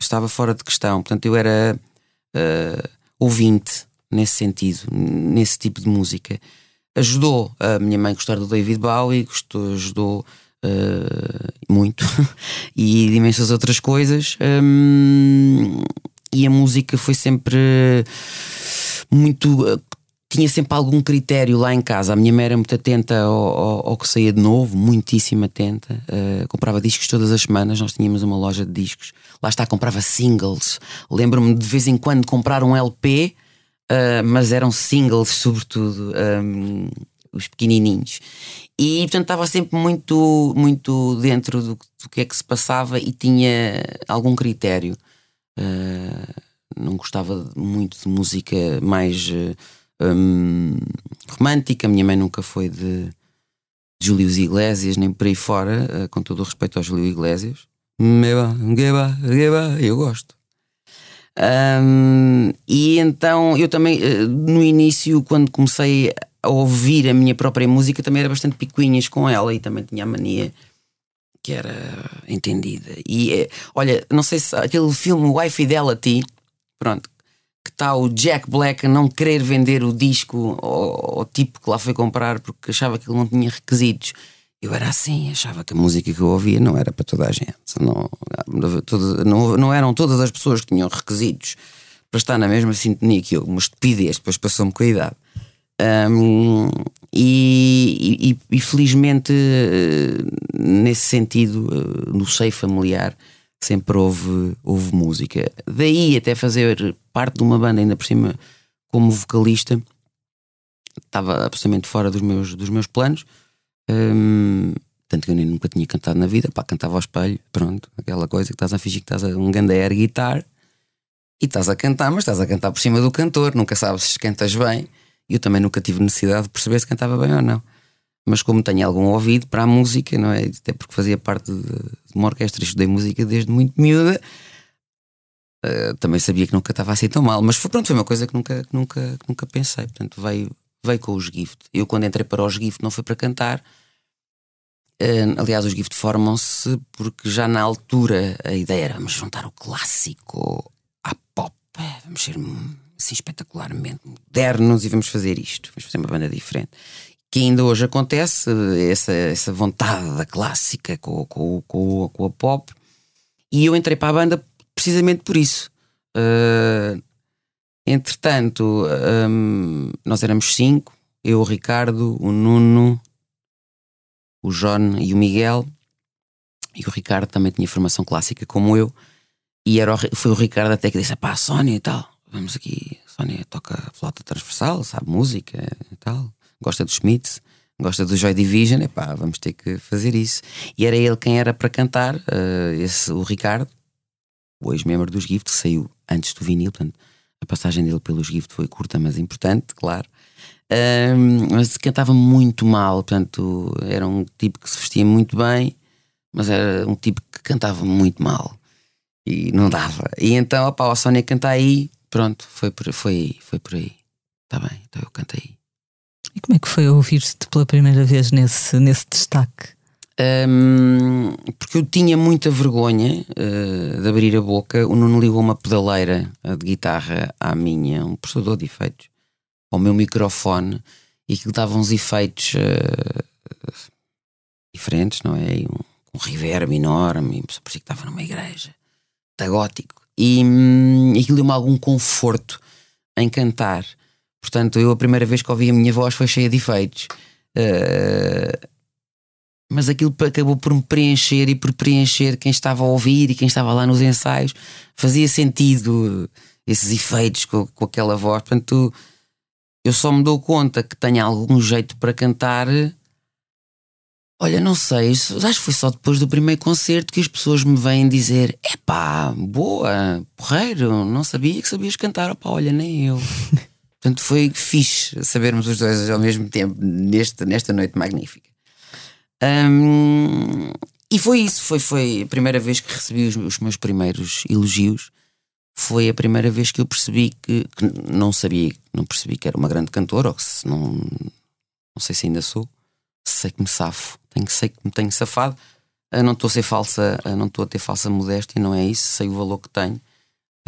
estava fora de questão. Portanto, eu era uh, ouvinte nesse sentido, nesse tipo de música. Ajudou a minha mãe a gostar do David Bowie, gostou, ajudou uh, muito e de imensas outras coisas. Um, e a música foi sempre muito tinha sempre algum critério lá em casa. A minha mãe era muito atenta ao, ao, ao que saía de novo, muitíssimo atenta. Uh, comprava discos todas as semanas. Nós tínhamos uma loja de discos. Lá está, comprava singles. Lembro-me de vez em quando comprar um LP, uh, mas eram singles, sobretudo, um, os pequenininhos. E portanto estava sempre muito, muito dentro do, do, que é que se passava e tinha algum critério. Uh, não gostava muito de música mais hum, romântica. A minha mãe nunca foi de, Júlio Iglesias, nem por aí fora, uh, com todo o respeito ao Júlio Iglesias. Eu gosto. Um, e então eu também, uh, no início, quando comecei a ouvir a minha própria música, também era bastante picuinhas com ela e também tinha a mania que era entendida. E eh, olha, não sei se aquele filme Why Fidelity, pronto, que está o Jack Black a não querer vender o disco ao, ao, tipo que lá foi comprar porque achava que ele não tinha requisitos. Eu era assim, achava que a música que eu ouvia não era para toda a gente. Não, não, não eram todas as pessoas que tinham requisitos para estar na mesma sintonia que eu. Uma estupidez, depois passou-me com a idade. Um, e, e, e, felizmente, eh, nesse sentido, eh, no seio familiar, sempre houve, houve música. Daí até fazer parte de uma banda, ainda por cima, como vocalista, estava absolutamente fora dos meus, dos meus planos. Hum, tanto que eu nem nunca tinha cantado na vida, pá, cantava ao espelho, pronto, aquela coisa que estás a fingir que estás a um grande air guitar e estás a cantar, mas estás a cantar por cima do cantor, nunca sabes se cantas bem. E eu também nunca tive necessidade de perceber se cantava bem ou não mas como tenho algum ouvido para a música, não é? Até porque fazia parte de, uma orquestra, estudei música desde muito miúda, uh, também sabia que nunca estava assim tão mal, mas foi, pronto, foi uma coisa que nunca, que nunca, que nunca pensei. Portanto, veio, veio com os Gift. Eu, quando entrei para os Gift, não foi para cantar. Uh, aliás, os Gift formam-se porque já na altura a ideia era vamos juntar o clássico à pop, vamos ser assim espetacularmente modernos e vamos fazer isto, vamos fazer uma banda diferente que ainda hoje acontece, essa, essa vontade da clássica com, com, com, com a pop. E eu entrei para a banda precisamente por isso. Uh, entretanto, um, nós éramos cinco: eu, o Ricardo, o Nuno, o John e o Miguel. E o Ricardo também tinha formação clássica como eu. E era o, foi o Ricardo até que disse: pá, Sónia e tal, vamos aqui. Sónia toca flauta transversal, sabe música e tal gosta do Schmidt, gosta do Joy Division, epá, vamos ter que fazer isso. E era ele quem era para cantar, uh, esse, o Ricardo, o ex-membro dos Gift, que saiu antes do vinil, portanto, a passagem dele pelos Gift foi curta, mas importante, claro. Um, mas cantava muito mal, portanto, era um tipo que se vestia muito bem, mas era um tipo que cantava muito mal e não dava. E então, opá, a Sónia canta aí, pronto, foi por, foi, foi por aí. Está bem, então eu canto aí. E como é que foi ouvir-te pela primeira vez nesse, nesse destaque? Um, porque eu tinha muita vergonha uh, de abrir a boca. O Nuno ligou uma pedaleira de guitarra à minha, um processador de efeitos, ao meu microfone, e aquilo dava uns efeitos uh, diferentes, não é? E um, um reverb enorme, parecia que estava numa igreja, está gótico. E um, aquilo deu-me algum conforto em cantar. Portanto, eu a primeira vez que ouvi a minha voz foi cheia de efeitos. Uh, mas aquilo acabou por me preencher e por preencher quem estava a ouvir e quem estava lá nos ensaios. Fazia sentido esses efeitos com, com aquela voz. Portanto, eu só me dou conta que tenho algum jeito para cantar. Olha, não sei, acho que foi só depois do primeiro concerto que as pessoas me vêm dizer: epá, boa, porreiro, não sabia que sabias cantar. Opá, olha, nem eu. Portanto, foi fixe sabermos os dois ao mesmo tempo neste, nesta noite magnífica. Um, e foi isso, foi, foi a primeira vez que recebi os, os, meus primeiros elogios. Foi a primeira vez que eu percebi que, que, não sabia, não percebi que era uma grande cantora, ou se não, não sei se ainda sou, sei que me safo, tenho, sei que me tenho safado. Eu não estou a ser falsa, não estou a ter falsa modéstia, não é isso, sei o valor que tenho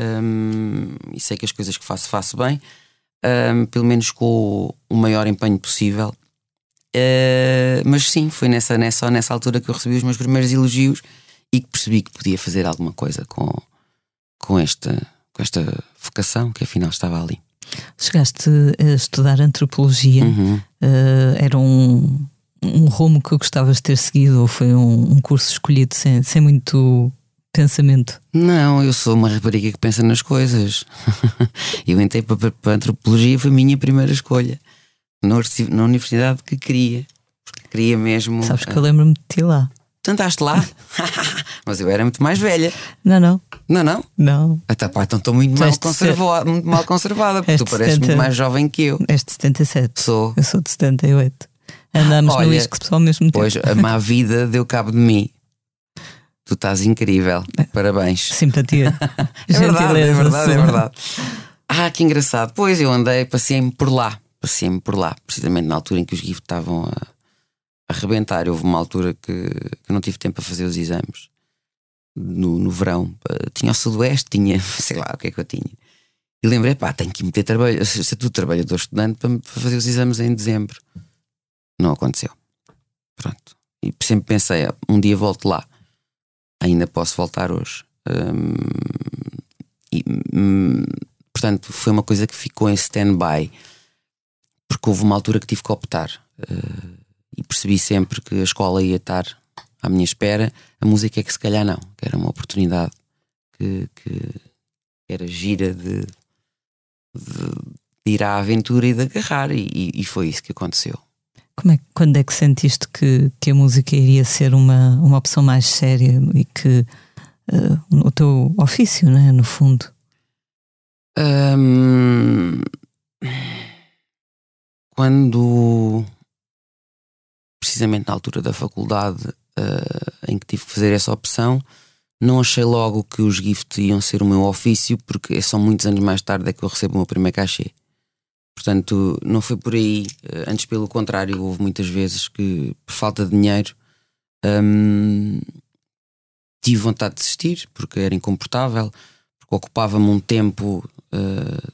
um, e sei que as coisas que faço, faço bem um, pelo menos com o maior empenho possível. Uh, mas sim, foi nessa, nessa, nessa altura que eu recebi os meus primeiros elogios e que percebi que podia fazer alguma coisa com, com, esta, com esta vocação que afinal estava ali. Chegaste a estudar antropologia, Uhum. uh, era um, um rumo que gostavas de ter seguido ou foi um, um curso escolhido sem, sem muito pensamento? Não, eu sou uma rapariga que pensa nas coisas. eu entrei para, a antropologia, foi a minha primeira escolha. Na, na universidade que queria. Porque queria mesmo. Sabes que eu lembro-me de ti lá. Tu andaste lá? Mas eu era muito mais velha. Não, não, Não, não? não. Até pá, então estou muito mal, conservada, muito mal conservada, porque tu pareces 70. muito mais jovem que eu. És de 77. Sou. Eu sou de 78. Andamos no Olha, ISCSP ao mesmo tempo. Pois a má vida deu cabo de mim. Tu estás incrível. Parabéns. Simpatia. É verdade, é verdade, é verdade. Ah, que engraçado. Pois eu andei, passei-me por lá. Passei-me por lá, precisamente na altura em que os GIF estavam a, a arrebentar. Houve uma altura que, que eu não tive tempo para fazer os exames. No, no verão. Eh, Tinha o Sudoeste, tinha, sei lá o que é que eu tinha. E lembrei, pá, tenho que meter trabalho, ser tudo trabalhador estudante para, para fazer os exames em dezembro. Não aconteceu. Pronto. E sempre pensei, ah, um dia volto lá. Ainda posso voltar hoje. E, hum, portanto, foi uma coisa que ficou em stand-by. Porque houve uma altura que tive que optar. eh, e percebi sempre que a escola ia estar à minha espera. A música é que se calhar não. Que era uma oportunidade que, que era gira de, de ir à aventura e de agarrar. E- e foi isso que aconteceu. Como é, quando é que sentiste que, que a música iria ser uma, uma opção mais séria e que eh, o teu ofício, né, no fundo? Hum, quando, precisamente na altura da faculdade eh, em que tive que fazer essa opção, não achei logo que os gift iam ser o meu ofício, porque são muitos anos mais tarde é que eu recebo o meu primeiro cachê. Portanto, não foi por aí. eh, Antes, pelo contrário, houve muitas vezes que, por falta de dinheiro, hum, tive vontade de desistir, porque era incomportável, porque ocupava-me um tempo eh,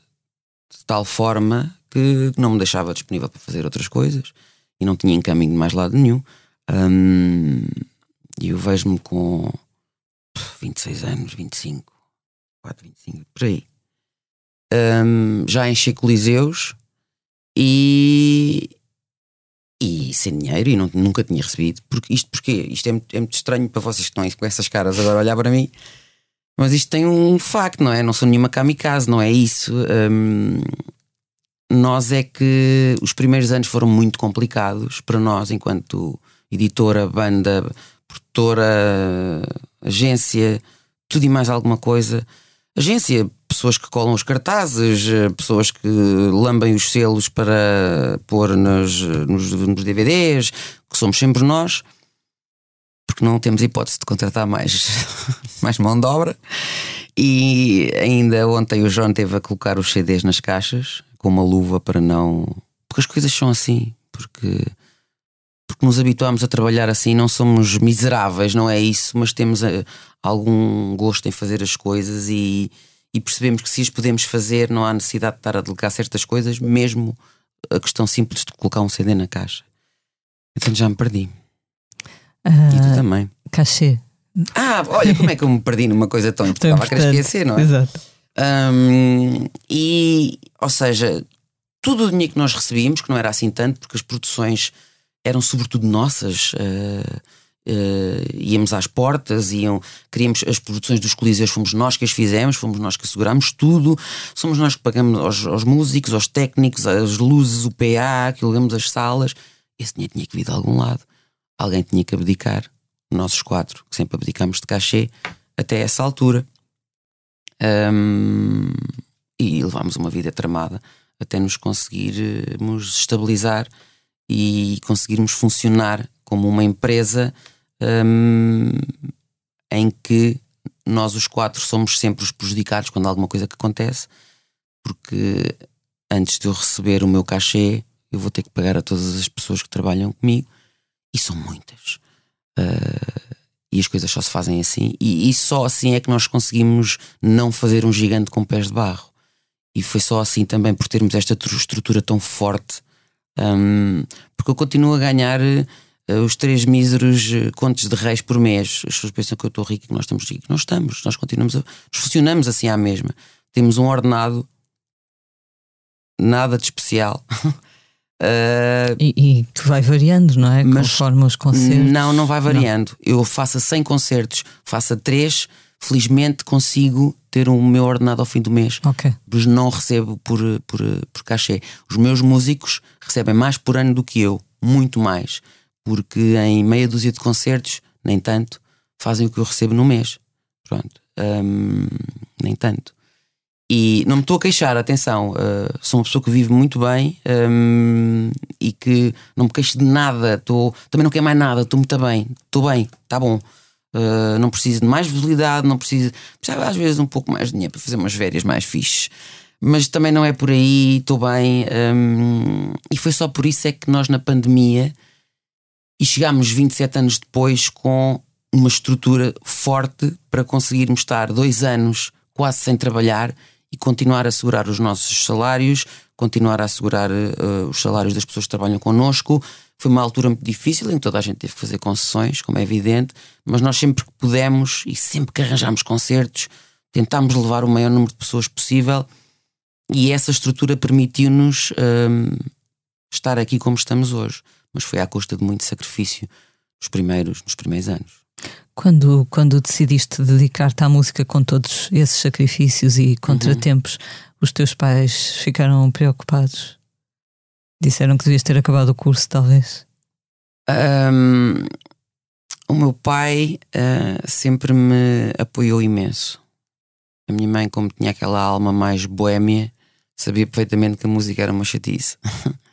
de tal forma que não me deixava disponível para fazer outras coisas e não tinha encaminho de mais lado nenhum. Hum, E eu vejo-me com pff, 26 anos, 25, 4, 25, por aí. Hum, já enchi coliseus e, e sem dinheiro e não, nunca tinha recebido. Porque, isto porquê? Isto é muito, é muito estranho para vocês que estão aí com essas caras agora olhar para mim. Mas isto tem um facto, não é? Não sou nenhuma kamikaze, não é isso. Hum, nós é que os primeiros anos foram muito complicados para nós, enquanto editora, banda, produtora, agência, tudo e mais alguma coisa. Agência, pessoas que colam os cartazes, eh, pessoas que lambem os selos para pôr nos, nos, nos DVDs, que somos sempre nós, porque não temos hipótese de contratar mais, mais mão de obra. E ainda ontem o João teve a colocar os CDs nas caixas com uma luva para não. Porque as coisas são assim, porque, porque nos habituámos a trabalhar assim, não somos miseráveis, não é isso, mas temos eh, algum gosto em fazer as coisas e, e percebemos que se as podemos fazer, não há necessidade de estar a delegar certas coisas, mesmo a questão simples de colocar um CD na caixa. Então já me perdi. E tu Ah, também. cachê. Ah, olha como é que eu me perdi numa coisa tão importante. Estava a querer esquecer, não é? Exato. Hum, e, ou seja, tudo o dinheiro que nós recebíamos, que não era assim tanto, porque as produções eram sobretudo nossas, eh, eh, íamos às portas, iam, queríamos as produções dos Coliseus, fomos nós que as fizemos, fomos nós que assegurámos tudo, somos nós que pagamos aos, aos músicos, aos técnicos, as luzes, o PA, que alugamos as salas. Esse dinheiro tinha que vir de algum lado. Alguém tinha que abdicar, nós quatro, que sempre abdicámos de cachê, até essa altura. Hum, e levámos uma vida tramada até nos conseguirmos estabilizar e conseguirmos funcionar como uma empresa hum, em que nós os quatro somos sempre os prejudicados quando há alguma coisa que acontece, porque antes de eu receber o meu cachê, eu vou ter que pagar a todas as pessoas que trabalham comigo, e são muitas. Ah, e as coisas só se fazem assim, e, e só assim é que nós conseguimos não fazer um gigante com pés de barro. E foi só assim também por termos esta tru- estrutura tão forte. hum, porque eu continuo a ganhar os três míseros eh, contos de reis por mês. As pessoas pensam que eu estou rico e que nós estamos ricos. Nós estamos, nós continuamos a. Nós funcionamos assim à mesma. Temos um ordenado nada de especial. Uh, e, e, que vai variando, não é? Mas Conforme os concertos. Não, não vai variando. Não. Eu faço 100 concertos, faço 3, felizmente consigo ter o meu ordenado ao fim do mês. Ok. Mas não recebo por, por, por cachê. Os meus músicos recebem mais por ano do que eu, muito mais. Porque em meia dúzia de concertos, nem tanto, fazem o que eu recebo no mês. Pronto. Um, nem tanto. E não me estou a queixar, atenção, uh, sou uma pessoa que vive muito bem um, e que não me queixo de nada, tô, também não quero mais nada, estou muito bem, estou bem, está bom. Uh, não preciso de mais visibilidade, não preciso. Precisava às vezes um pouco mais de dinheiro para fazer umas férias mais fixes, mas também não é por aí, estou bem. Um, e foi só por isso é que nós na pandemia e chegámos 27 anos depois com uma estrutura forte para conseguirmos estar dois anos quase sem trabalhar e continuar a assegurar os nossos salários, continuar a assegurar uh, os salários das pessoas que trabalham connosco. Foi uma altura muito difícil em que toda a gente teve que fazer concessões, como é evidente, mas nós sempre que pudemos e sempre que arranjámos concertos, tentámos levar o maior número de pessoas possível e essa estrutura permitiu-nos um, estar aqui como estamos hoje. Mas foi à custa de muito sacrifício nos primeiros, nos primeiros anos. Quando, quando decidiste dedicar-te à música com todos esses sacrifícios e contratempos, uhum. os teus pais ficaram preocupados? Disseram que devias ter acabado o curso, talvez? Um, o meu pai uh, sempre me apoiou imenso. A minha mãe, como tinha aquela alma mais boémia, sabia perfeitamente que a música era uma chatice.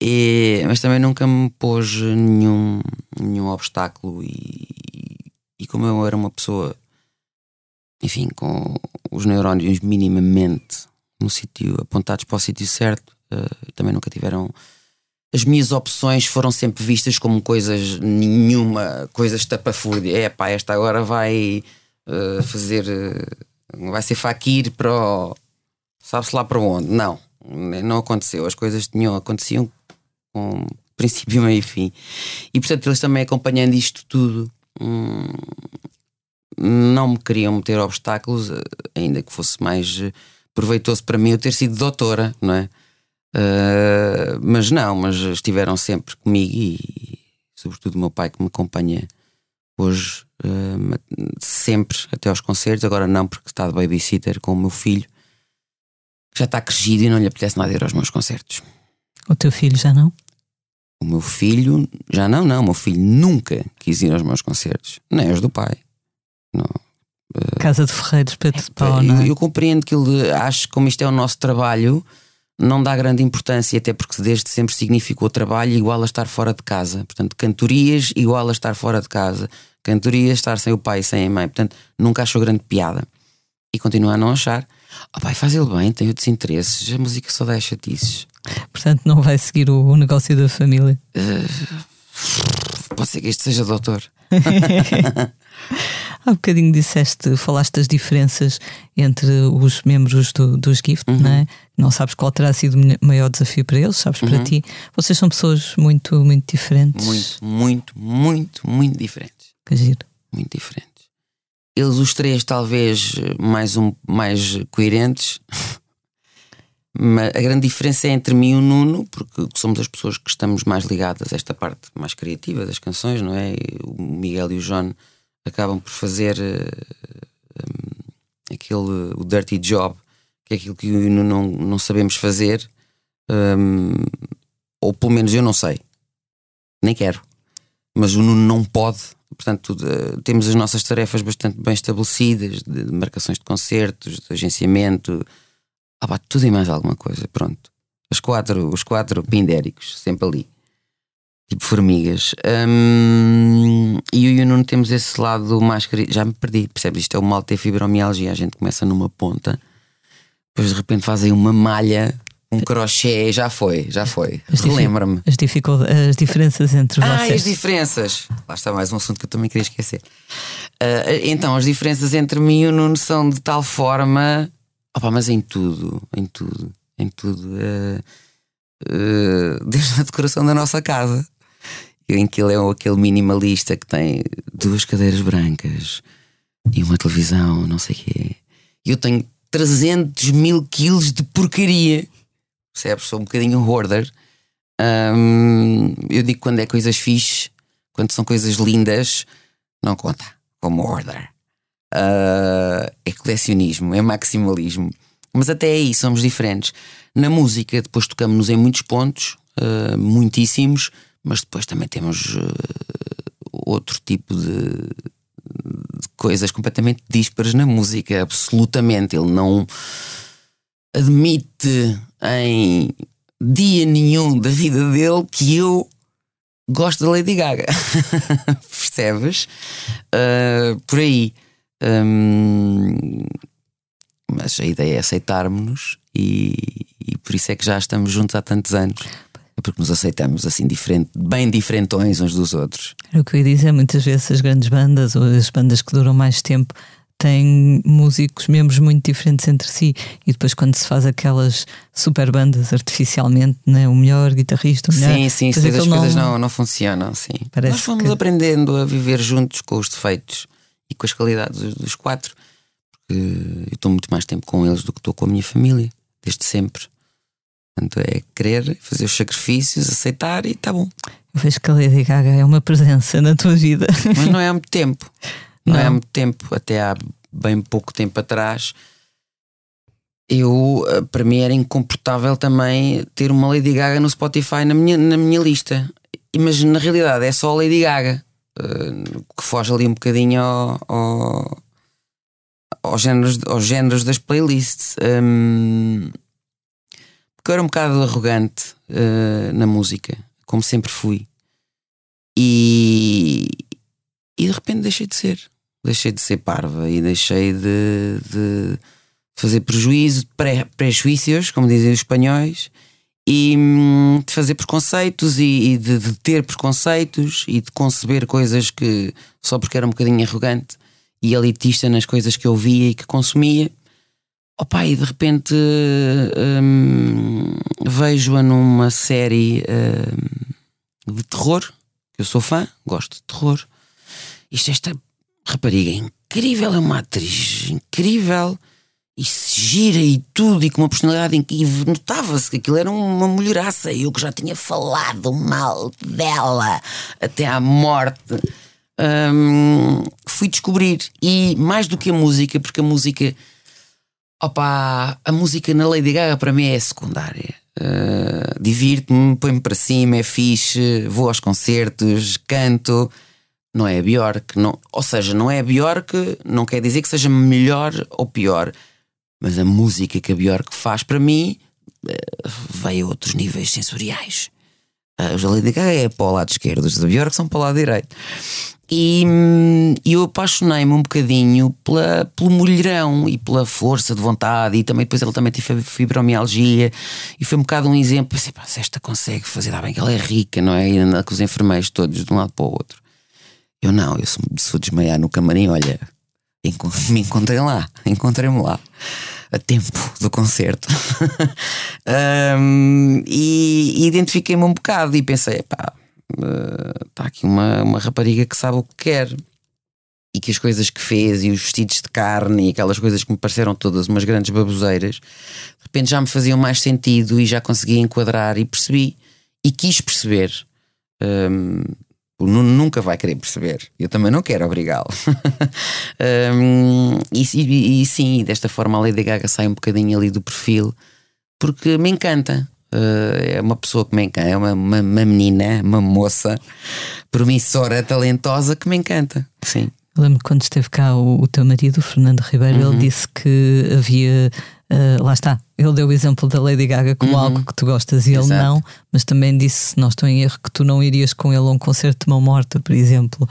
e, mas também nunca me pôs nenhum, nenhum obstáculo e, e como eu era uma pessoa, enfim, com os neurónios minimamente no sítio, apontados para o sítio certo, uh, também nunca tiveram. As minhas opções foram sempre vistas como coisas nenhuma, coisas tapafúrdia. É pá, esta agora vai uh, fazer. Uh, vai ser faquir para o. Sabe-se lá para onde? Não, não aconteceu. As coisas tinham, aconteciam com princípio, meio e fim. E portanto, eles também acompanhando isto tudo, hum, não me queriam meter obstáculos, eh, ainda que fosse mais eh, proveitoso para mim eu ter sido doutora, não é? Uh, mas não, mas estiveram sempre comigo e, sobretudo o meu pai que me acompanha hoje, uh, sempre até aos concertos. Agora não, porque está de babysitter com o meu filho, que já está crescido e não lhe apetece nada ir aos meus concertos. O teu filho já não? O meu filho, já não, não. O meu filho nunca quis ir aos meus concertos, nem aos do pai. Não. Uh, Casa de Ferreiros, Pedro de Pau, eu, é? eu compreendo que ele acho que, como isto é o nosso trabalho, não dá grande importância, até porque desde sempre significou trabalho igual a estar fora de casa. Portanto, cantorias igual a estar fora de casa. Cantorias estar sem o pai e sem a mãe. Portanto, nunca achou grande piada. E continua a não achar. Oh, pai, faz ele bem, tem outros interesses. A música só dá chatices. Portanto, não vai seguir o, o negócio da família. Uh, pode ser que este seja doutor. Há bocadinho disseste, falaste das diferenças entre os membros do, dos Gift, uhum. não é? Não sabes qual terá sido o maior desafio para eles, sabes uhum. para ti. Vocês são pessoas muito, muito diferentes. Muito, muito, muito, muito diferentes. Que giro. Muito diferentes. Eles, os três, talvez mais, um, mais coerentes. Mas a grande diferença é entre mim e o Nuno, porque somos as pessoas que estamos mais ligadas a esta parte mais criativa das canções, não é? O Miguel e o John acabam por fazer uh, aquele o dirty job, que é aquilo que eu Nuno não, não sabemos fazer, um, ou pelo menos eu não sei, nem quero, mas o Nuno não pode. Portanto, temos as nossas tarefas bastante bem estabelecidas, de, de marcações de concertos, de agenciamento ah, pá, tudo e mais alguma coisa, pronto. Os quatro, os quatro pindéricos, sempre ali. Tipo formigas. Um, e eu e o Nuno temos esse lado mais querido. Já me perdi, percebes? Isto é o mal ter fibromialgia. A gente começa numa ponta, depois de repente fazem uma malha, um crochê, já foi, já foi. Relembra-me. As, as diferenças entre ah, vocês. Ah, as diferenças. Lá está mais um assunto que eu também queria esquecer. Uh, então, as diferenças entre mim e o Nuno são de tal forma Opa, mas em tudo, em tudo, em tudo. Uh, uh, desde a decoração da nossa casa, em que ele é aquele minimalista que tem duas cadeiras brancas e uma televisão, não sei o quê. Eu tenho 300 mil quilos de porcaria. percebes? Sou um bocadinho hoarder. Um, eu digo quando é coisas fixe, quando são coisas lindas, não conta como hoarder. Uh, é colecionismo, é maximalismo. Mas até aí somos diferentes. Na música, depois tocamos-nos em muitos pontos, uh, muitíssimos, mas depois também temos uh, outro tipo de, de, coisas completamente díspares na música, absolutamente. Ele não admite em dia nenhum da vida dele que eu gosto da Lady Gaga. Percebes? Uh, por aí. Um, mas a ideia é aceitarmos-nos e, e, por isso é que já estamos juntos há tantos anos. É porque nos aceitamos assim, diferente, bem diferentões uns dos outros. Era o que eu ia dizer, muitas vezes as grandes bandas ou as bandas que duram mais tempo têm músicos, membros muito diferentes entre si, e depois quando se faz aquelas super bandas artificialmente, né? o melhor guitarrista, o melhor. Sim, sim, as coisas não, não, funcionam. Sim. Nós fomos que... aprendendo a viver juntos com os defeitos e com as qualidades dos quatro, porque eu estou muito mais tempo com eles do que estou com a minha família, desde sempre. Portanto, é querer, fazer os sacrifícios, aceitar e está bom. Eu vejo que a Lady Gaga é uma presença na tua vida. Mas não é há muito tempo. Não, não é há muito tempo, até há bem pouco tempo atrás. Eu, eh, para mim, era incomportável também ter uma Lady Gaga no Spotify na minha, na minha lista. Mas na realidade é só a Lady Gaga uh, que foge ali um bocadinho ao, ao, aos, géneros, aos géneros das playlists. Um, porque eu era um bocado arrogante uh, na música, como sempre fui. E, e de repente deixei de ser deixei de ser parva e deixei de, de fazer prejuízo, pré, prejuízos, como dizem os espanhóis, e hum, de fazer preconceitos e, e de, de, ter preconceitos e de conceber coisas que só porque era um bocadinho arrogante e elitista nas coisas que eu via e que consumia. Opa, e de repente hum, vejo-a numa série hum, de terror, que eu sou fã, gosto de terror. Isto, esta rapariga incrível, é uma atriz incrível e se gira e tudo, e com uma personalidade incrível. Notava-se que aquilo era uma mulheraça. Eu que já tinha falado mal dela até à morte. Hum, fui descobrir. E mais do que a música, porque a música. Opa, a música na Lady Gaga para mim é secundária. Uh, Divirto-me, põe-me para cima, é fixe, vou aos concertos, canto não é a Bjork. Não, ou seja, não é a Bjork, não quer dizer que seja melhor ou pior, mas a música que a Bjork faz para mim eh, vai a outros níveis sensoriais. Os da Lady Gaga é para o lado esquerdo, os da Bjork são para o lado direito. E eu apaixonei-me um bocadinho pela, pelo mulherão e pela força de vontade, e também depois ele também teve fibromialgia, e foi um bocado um exemplo. Pensei, pá, se esta consegue fazer, dá bem que ela é rica, não é? E anda com os enfermeiros todos de um lado para o outro. Eu não, eu se, se desmaiar no camarim, olha, me encontrei lá, encontrei-me lá a tempo do concerto um, e, identifiquei-me um bocado e pensei: pá, está uh, aqui uma, uma rapariga que sabe o que quer e que as coisas que fez e os vestidos de carne e aquelas coisas que me pareceram todas umas grandes baboseiras, de repente já me faziam mais sentido e já conseguia enquadrar e percebi e quis perceber. Um, o Nuno nunca vai querer perceber. Eu também não quero obrigá-lo. um, e, e, e, sim, desta forma a Lady Gaga sai um bocadinho ali do perfil porque me encanta. Uh, é uma pessoa que me encanta, é uma, uma, uma, menina, uma moça promissora, talentosa que me encanta. Sim. Eu lembro quando esteve cá o, o teu marido, Fernando Ribeiro, uhum. ele disse que havia Uh, lá está, ele deu o exemplo da Lady Gaga como uhum. algo que tu gostas e Exato. ele não, mas também disse, se não estou em erro, que tu não irias com ele a um concerto de mão morta, por exemplo.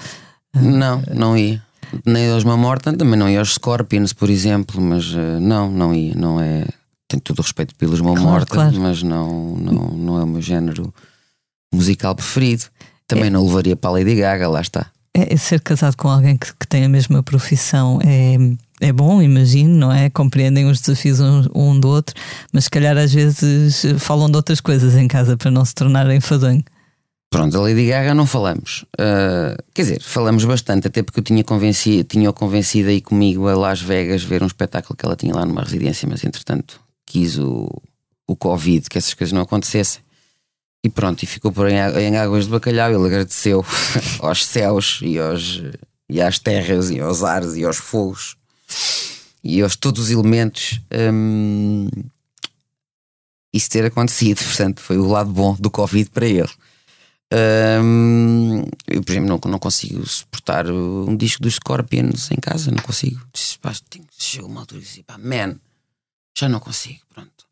Uh, não, não ia. Nem aos mão morta, também não ia aos Scorpions, por exemplo, mas uh, não, não ia. Não é. Tenho todo o respeito pelos mão claro, morta, claro. mas não, não, não é o meu género musical preferido. Também é. não levaria para a Lady Gaga, lá está. É, é ser casado com alguém que, que tem a mesma profissão é é bom, imagino, não é? Compreendem os desafios um, um, do outro, mas se calhar às vezes falam de outras coisas em casa para não se tornarem enfadonho. Pronto, a Lady Gaga não falamos. Uh, quer dizer, falamos bastante, até porque eu tinha convencido, tinha convencido aí comigo a Las Vegas ver um espetáculo que ela tinha lá numa residência, mas entretanto quis o, o Covid, que essas coisas não acontecessem. E pronto, e ficou por em, em águas de bacalhau. Ele agradeceu aos céus e, aos, e às terras e aos ares e aos fogos e aos todos os elementos hum, isso ter acontecido. Portanto, foi o lado bom do Covid para ele. Hum, eu, por exemplo, não, não consigo suportar um disco dos Scorpions em casa, não consigo. Chegou uma altura e disse: pá, man, já não consigo. Pronto.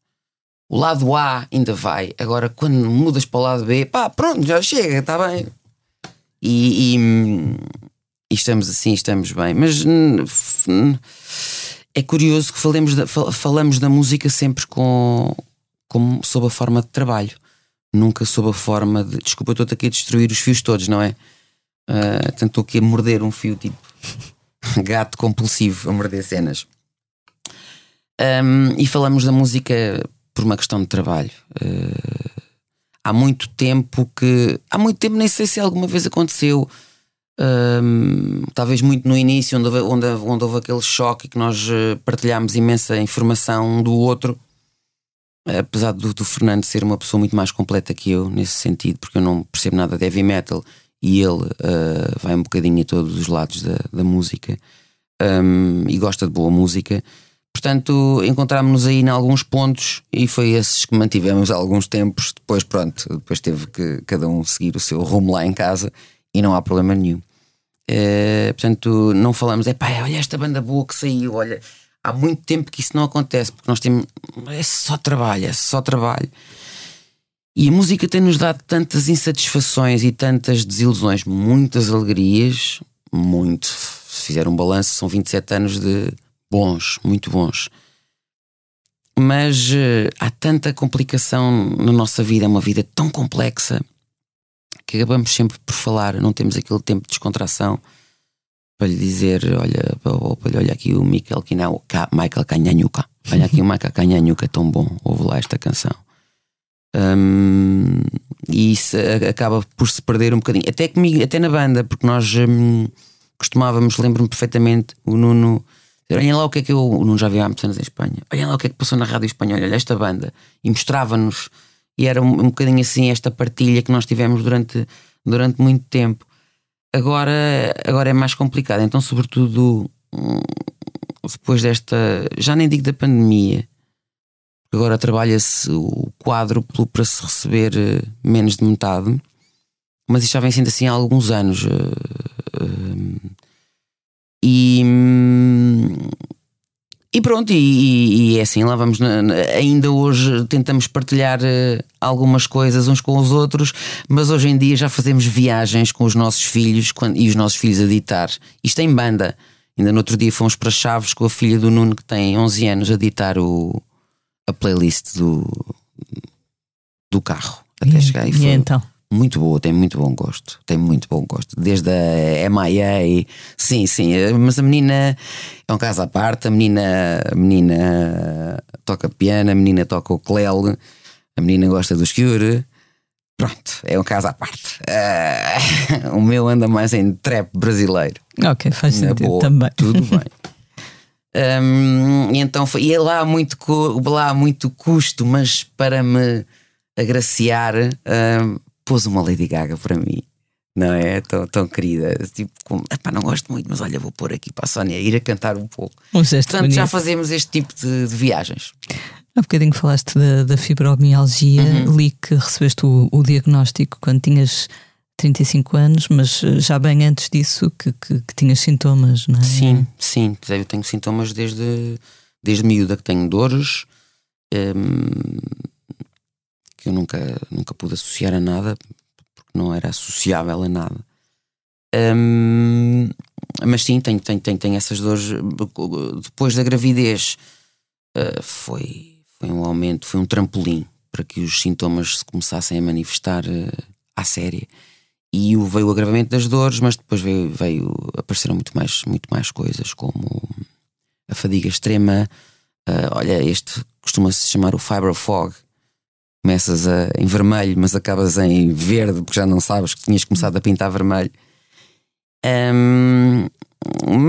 O lado A ainda vai, agora quando mudas para o lado B, pá, pronto, já chega, está bem. E, e, e, estamos assim, estamos bem. Mas é curioso que falemos da, falamos da música sempre com, com, sob a forma de trabalho, nunca sob a forma de. Desculpa, estou aqui a destruir os fios todos, não é? Uh, tanto estou aqui a morder um fio tipo gato compulsivo a morder cenas. Um, e falamos da música por uma questão de trabalho. Uh, há muito tempo que. Há muito tempo, nem sei se alguma vez aconteceu. Um, talvez muito no início, onde houve, onde, onde houve aquele choque que nós eh, partilhámos imensa informação um do outro. Apesar do, do, Fernando ser uma pessoa muito mais completa que eu, nesse sentido, porque eu não percebo nada de heavy metal e ele uh, vai um bocadinho a todos os lados da, da música um, e gosta de boa música. Portanto, encontrámos-nos aí em alguns pontos e foi esses que mantivemos há alguns tempos. Depois, pronto, depois teve que cada um seguir o seu rumo lá em casa e não há problema nenhum. Uh, portanto, não falamos, é pá, olha esta banda boa que saiu, olha, há muito tempo que isso não acontece, porque nós temos, é só trabalho, é só trabalho. E a música tem-nos dado tantas insatisfações e tantas desilusões, muitas alegrias, muito. Se fizer um balanço, são 27 anos de bons, muito bons. Mas uh, há tanta complicação na nossa vida, é uma vida tão complexa que acabamos sempre por falar, não temos aquele tempo de descontração para lhe dizer: olha, olha, olha aqui o Michael Kinau, Michael Canhanhuca, olha aqui o Michael Canhanhuca, tão bom, ouve lá esta canção. Um, e isso acaba por se perder um bocadinho, até comigo, até na banda, porque nós hum, costumávamos, lembro-me perfeitamente, o Nuno Olhem lá o que é que eu. O Nuno já veio há muitos anos em Espanha. Olhem lá o que é que passou na rádio espanhola. Olha esta banda. E mostrava-nos. E era um, um bocadinho assim esta partilha que nós tivemos durante, durante muito tempo. Agora, agora é mais complicado. Então, sobretudo hum, depois desta. Já nem digo da pandemia. Agora trabalha-se o quadro para se receber eh, menos de metade. Mas isto já vem sendo assim há alguns anos. Eh, eh, e, e pronto, e, e, é assim, lá vamos. Ainda hoje tentamos partilhar uh, algumas coisas uns com os outros, mas hoje em dia já fazemos viagens com os nossos filhos e os nossos filhos a ditar. Isto em banda. Ainda no outro dia fomos para Chaves com a filha do Nuno, que tem 11 anos, a ditar o, a playlist do, do carro. Até e, chegar e, foi, então? Muito boa, tem muito bom gosto. Tem muito bom gosto. Desde a MIA, sim, sim. Mas a menina é um caso à parte. A menina, a menina toca piano, a menina toca o clele, a menina gosta do Cure. Pronto, é um caso à parte. Uh, o meu anda mais em trap brasileiro. Ok, faz sentido boa, também. Tudo bem. Um, então foi, e lá há muito, lá há muito custo, mas para me agraciar, um, pôs uma Lady Gaga para mim. Não é? Tão, tão querida. Tipo, como, epá, não gosto muito, mas olha, vou pôr aqui para a Sónia ir a cantar um pouco. Um Portanto, bonito. já fazemos este tipo de, de viagens. Há bocadinho falaste da, da fibromialgia, uhum. li que recebeste o, o, diagnóstico quando tinhas 35 anos, mas já bem antes disso que, que, que tinhas sintomas, não é? Sim, sim. Eu tenho sintomas desde, desde miúda, que tenho dores. Hum, que eu nunca, nunca pude associar a nada, porque não era associável a nada. Um, mas sim, tenho, tenho, tenho, tenho essas dores. Depois da gravidez, uh, foi, foi um aumento, foi um trampolim para que os sintomas se começassem a manifestar uh, à séria. E veio o agravamento das dores, mas depois veio, veio apareceram muito mais, muito mais coisas, como a fadiga extrema. Uh, olha, este costuma-se chamar o fibro fog, começas a, em vermelho, mas acabas em verde porque já não sabes que tinhas começado a pintar vermelho. Um,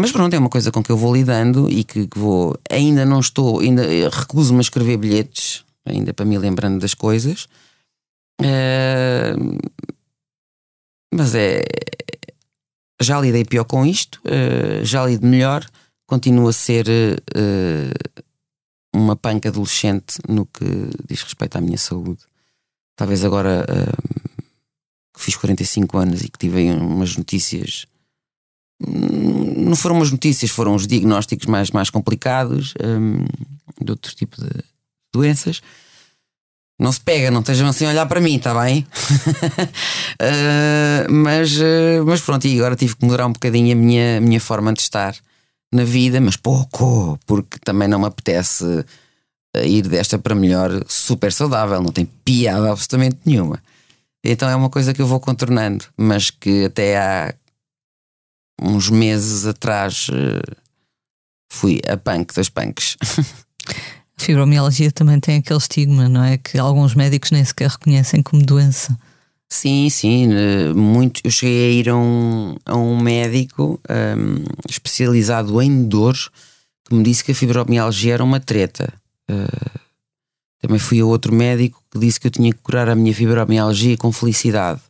mas pronto, é uma coisa com que eu vou lidando e que, que vou. Ainda não estou, ainda recuso-me a escrever bilhetes ainda para me lembrando das coisas. Uh, mas é. Já lidei pior com isto, uh, já lido melhor, continuo a ser uh, uma panca adolescente no que diz respeito à minha saúde. Talvez agora que fiz 45 anos e que tive umas notícias. Hum, não foram umas notícias, foram os diagnósticos mais, mais complicados um, de outro tipo de doenças. Não se pega, não estejam assim a olhar para mim, está bem? uh, mas, uh, mas pronto, e agora tive que mudar um bocadinho a minha, minha forma de estar na vida, mas pouco, porque também não me apetece ir desta para melhor super saudável, não tem piada absolutamente nenhuma. Então é uma coisa que eu vou contornando, mas que até há uns meses atrás uh, fui a punk das punks. Fibromialgia também tem aquele estigma, não é? Que alguns médicos nem sequer reconhecem como doença. Sim, sim, eh, muito. Eu cheguei a ir a um, a um médico um, ehm, especializado em dores que me disse que a fibromialgia era uma treta. Uh, também fui a outro médico que disse que eu tinha que curar a minha fibromialgia com felicidade.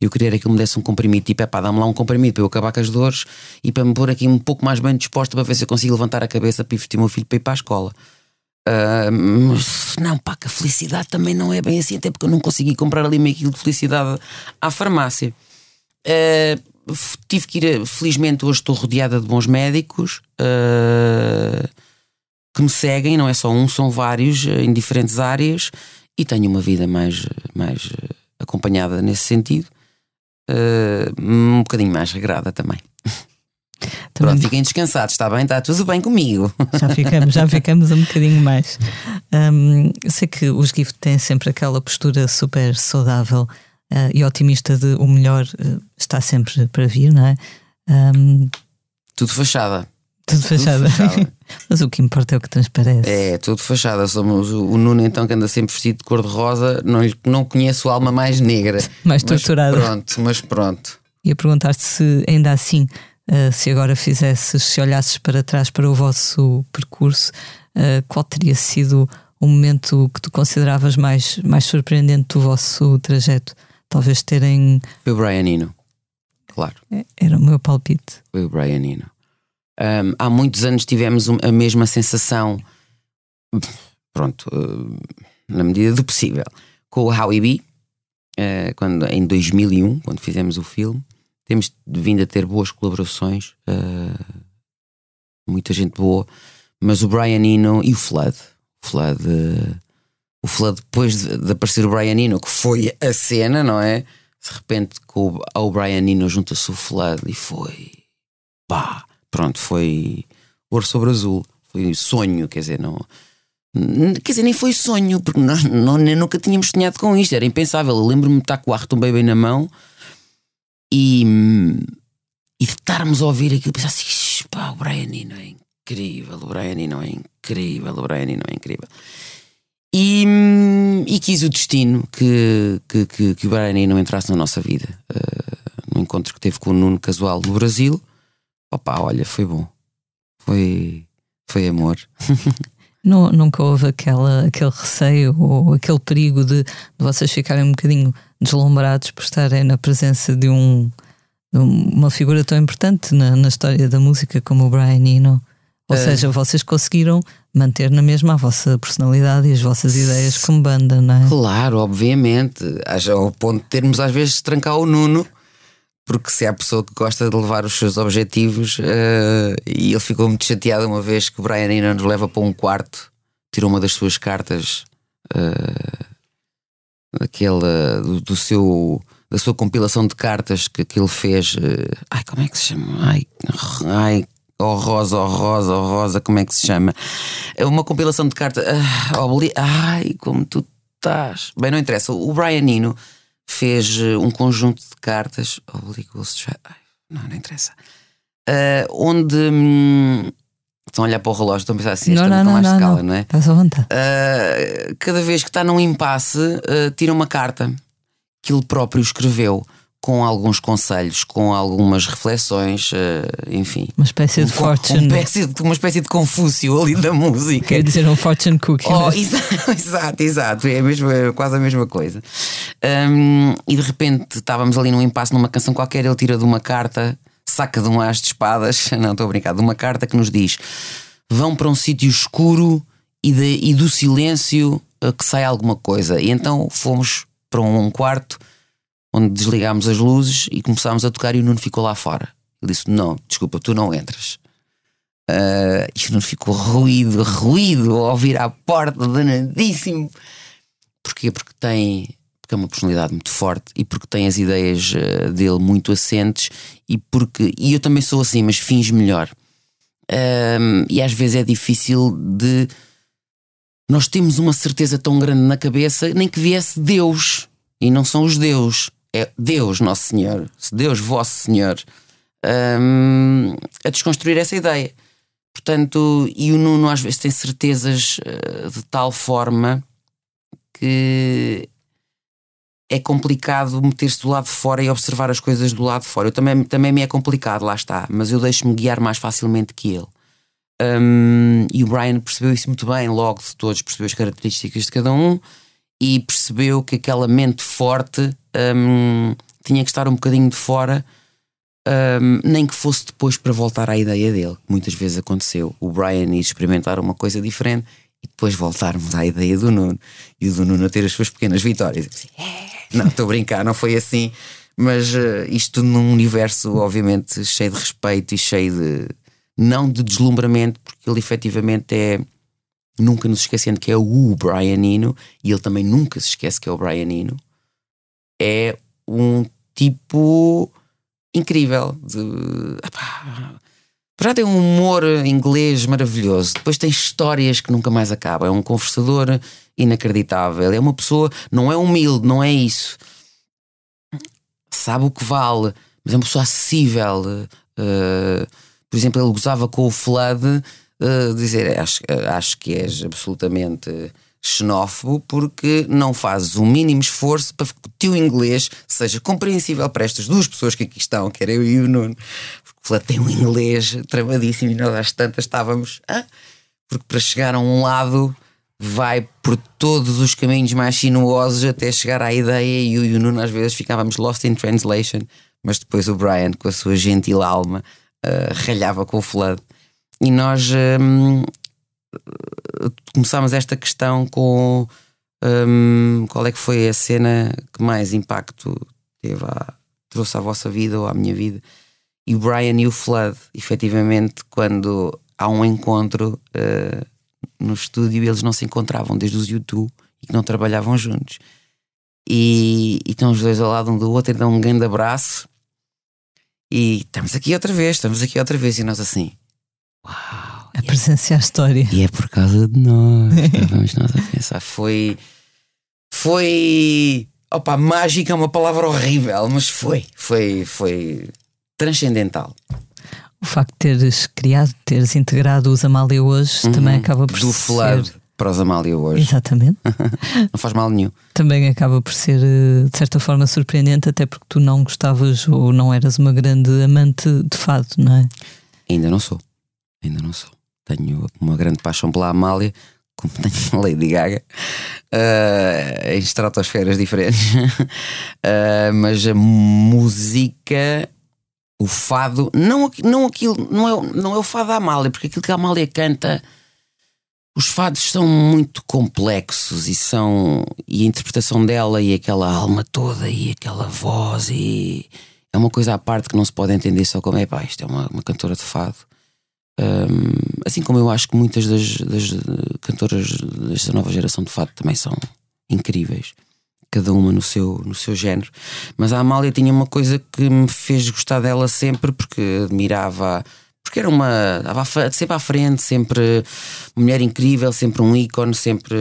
Eu queria que ele me desse um comprimido, tipo, é pá, dá-me lá um comprimido para eu acabar com as dores e para me pôr aqui um pouco mais bem disposta para ver se eu consigo levantar a cabeça para ir o meu filho para ir para a escola. Uh, mas não, pá, que a felicidade também não é bem assim, até porque eu não consegui comprar ali meio quilo de felicidade à farmácia. Uh, tive que ir, felizmente hoje estou rodeada de bons médicos. Uh, que me seguem, não é só um, são vários em diferentes áreas e tenho uma vida mais, mais acompanhada nesse sentido, um bocadinho mais regrada também. também. Pronto, fiquem descansados, está bem? Está tudo bem comigo. Já ficamos, já ficamos um bocadinho mais. Um, eu sei que os Gift têm sempre aquela postura super saudável uh, e otimista de o melhor uh, está sempre para vir, não é? Um, tudo fachada. Tudo fachada. Mas o que importa é o que transparece. É, tudo fachada. Somos o, Nuno, então, que anda sempre vestido de cor-de-rosa, não, não conheço a alma mais negra. mais torturada. Mas pronto, mas pronto. Ia perguntar-te se ainda assim, uh, se agora fizesses, se olhasses para trás para o vosso percurso, uh, qual teria sido o momento que tu consideravas mais, mais surpreendente do vosso trajeto? Talvez terem. Foi o Brian Eno, claro. É, era o meu palpite. Foi o Brian Eno. Um, há muitos anos tivemos a mesma sensação, pronto, uh, na medida do possível, com o Howie B, uh, quando, em 2001, quando fizemos o filme. Temos vindo a ter boas colaborações, uh, muita gente boa, mas o Brian Eno e o Flood. O Flood, o Flood depois de, de, aparecer o Brian Eno, que foi a cena, não é? De repente, com o, ao Brian Eno junta-se o Flood e foi pá pronto, foi ouro sobre azul. Foi sonho, quer dizer, não. Quer dizer, nem foi sonho, porque nós não, nem nunca tínhamos sonhado com isto, era impensável. Eu lembro-me de estar com o Arthur Baby na mão e, e de estarmos a ouvir aquilo pensar assim: pá, o Brian Eno é incrível, o Brian Eno é incrível, o Brian Eno é incrível. E, e quis o destino que, que, que, que o Brian Eno entrasse na nossa vida. Uh, no encontro que teve com o Nuno Casual do Brasil Opa, olha, foi bom. Foi, foi amor. Não, nunca houve aquela, aquele receio ou aquele perigo de, de, vocês ficarem um bocadinho deslumbrados por estarem na presença de, um, de uma figura tão importante na, na, história da música como o Brian Eno? Ou é. seja, vocês conseguiram manter na mesma a vossa personalidade e as vossas ideias como banda, não é? Claro, obviamente. Ao ponto de termos às vezes de trancar o Nuno porque se há pessoa que gosta de levar os seus objetivos, uh, e ele ficou muito chateado uma vez que o Brian Eno nos leva para um quarto, tirou uma das suas cartas, uh, daquele, do, do, seu, da sua compilação de cartas que, que ele fez. Uh, ai, como é que se chama? Ai, ai, oh Rosa, oh Rosa, oh Rosa, como é que se chama? É uma compilação de cartas. Uh, ai, como tu estás. Bem, não interessa. O Brian Eno fez eh, um conjunto de cartas. Obligou-se. Não, não interessa. Uh, onde. Hum, estão a olhar para o relógio, estão a pensar assim, não, não, não, não, escala, não, não é? Estás à vontade. Uh, cada vez que está num impasse, uh, tira uma carta que ele próprio escreveu com alguns conselhos, com algumas reflexões, uh, enfim. Uma espécie de um, fortune. Uma espécie de, uma espécie de confúcio ali da música. Quer dizer, um fortune cookie. Oh, exato, exato, exato, é, mesmo, é quase a mesma coisa. Um, e de repente estávamos ali num impasse numa canção qualquer, ele tira de uma carta, saca de um as de espadas, não estou a brincar, de uma carta que nos diz: vão para um sítio escuro e, de, e do silêncio uh, que sai alguma coisa. E então fomos para um quarto onde desligámos as luzes e começámos a tocar e o Nuno ficou lá fora. Ele disse: Não, desculpa, tu não entras. Uh, e o Nuno ficou ruído, ruído ao ouvir à porta, danadíssimo. Porquê? Porque tem. Porque é uma personalidade muito forte e porque tem as ideias uh, dele muito assentes e porque. E eu também sou assim, mas fins melhor. Uh, e às vezes é difícil de. Nós temos uma certeza tão grande na cabeça, nem que viesse Deus. E não são os Deus é Deus, Nosso Senhor, Deus, Vosso Senhor, um, a desconstruir essa ideia. Portanto, e o Nuno às vezes tem certezas uh, de tal forma que é complicado meter-se do lado de fora e observar as coisas do lado de fora. Eu também, também me é complicado, lá está, mas eu deixo-me guiar mais facilmente que ele. Um, e o Brian percebeu isso muito bem, logo de todos, percebeu as características de cada um e percebeu que aquela mente forte um, tinha que estar um bocadinho de fora, um, nem que fosse depois para voltar à ideia dele. Muitas vezes aconteceu o Brian ir experimentar uma coisa diferente e depois voltarmos à ideia do Nuno e o do Nuno ter as suas pequenas vitórias. Assim, não, estou a brincar, não foi assim, mas uh, isto num universo, obviamente, cheio de respeito e cheio de. não de deslumbramento, porque ele efetivamente é nunca nos esquecendo que é o Brian Eno, e ele também nunca se esquece que é o Brian Eno, é um tipo incrível. De, já tem um humor inglês maravilhoso, depois tem histórias que nunca mais acabam. É um conversador inacreditável. É uma pessoa, não é humilde, não é isso. Sabe o que vale, mas é uma pessoa acessível. Uh, por exemplo, ele gozava com o Flood uh, dizer acho, acho que és absolutamente xenófobo porque não fazes o mínimo esforço para que o teu inglês seja compreensível para estas duas pessoas que aqui estão, que era eu e o Nuno. Porque o tem um inglês travadíssimo e nós às tantas estávamos. Ah, porque para chegar a um lado vai por todos os caminhos mais sinuosos até chegar à ideia e eu e o Nuno às vezes ficávamos lost in translation, mas depois o Brian, com a sua gentil alma, uh, ralhava com o Flood. E nós hum, começámos esta questão com hum, qual é que foi a cena que mais impacto teve a, trouxe à vossa vida ou à minha vida. E o Brian e o Flood, efetivamente, quando há um encontro uh, no estúdio, eles não se encontravam desde os YouTube e que não trabalhavam juntos. E, e estão os dois ao lado um do outro dão um grande abraço. E estamos aqui outra vez, estamos aqui outra vez. E nós assim, Uau! A presenciar a história. E é por causa de nós. Estávamos nós a pensar. Foi. Foi. Opa, mágica é uma palavra horrível, mas foi. Foi. Foi transcendental. O facto de teres criado, teres integrado os Amália hoje uhum. também acaba por Do ser. Do para os Amália hoje. Exatamente. não faz mal nenhum. Também acaba por ser, eh, de certa forma, surpreendente, até porque tu não gostavas ou não eras uma grande amante de fado, não é? Ainda não sou. Ainda não sou. Tenho uma grande paixão pela Amália, como tenho a Lady Gaga, uh, em estratosferas diferentes. uh, mas a música, o fado, não, não aquilo, não é, não é o fado da Amália, porque aquilo que a Amália canta. Os fados são muito complexos e são e a interpretação dela e aquela alma toda e aquela voz e é uma coisa à parte que não se pode entender só como é pá, isto é uma, uma cantora de fado um, assim como eu acho que muitas das, das, cantoras desta nova geração de fato também são incríveis, cada uma no seu, no seu género. Mas a Amália tinha uma coisa que me fez gostar dela sempre, porque admirava. Porque era uma. Sempre à frente, sempre mulher incrível, sempre um ícone, sempre.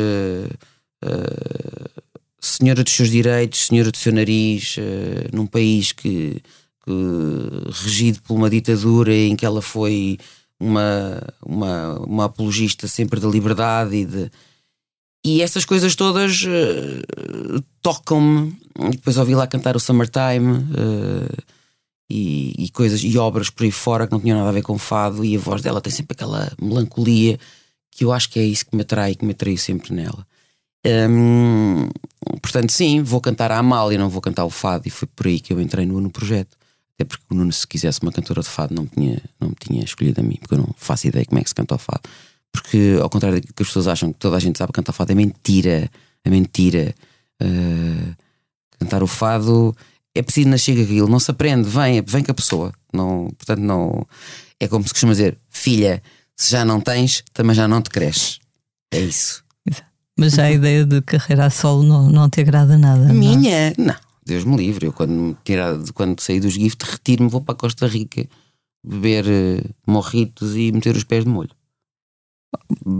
Uh, senhora dos seus direitos, senhora do seu nariz, uh, num país que, que regido por uma ditadura em que ela foi uma, uma, uma apologista sempre da liberdade e de. E essas coisas todas uh, tocam-me. Depois ouvi lá cantar o Summertime uh, e, e, coisas e obras por aí fora que não tinham nada a ver com fado, e a voz dela tem sempre aquela melancolia que eu acho que é isso que me atrai, que me atraiu sempre nela. Um, portanto, sim, vou cantar a Amália, não vou cantar o fado, e foi por aí que eu entrei no, no projeto. Até porque o Nuno, se quisesse uma cantora de fado, não me tinha, não me tinha escolhido a mim, porque eu não faço ideia como é que se canta o fado. Porque, ao contrário do que as pessoas acham que toda a gente sabe cantar fado, é mentira. É mentira. Uh, cantar o fado é preciso nascer com aquilo, não se aprende, vem, vem com a pessoa. Não, portanto, não. É como se costuma dizer, filha, se já não tens, também já não te cresces. É isso. Mas já a ideia de carreira a solo não, não te agrada nada? A minha? Não. Deus me livre. Eu, quando, tirar, quando saí dos gift, retiro-me, vou para a Costa Rica beber uh, morritos e meter os pés de molho.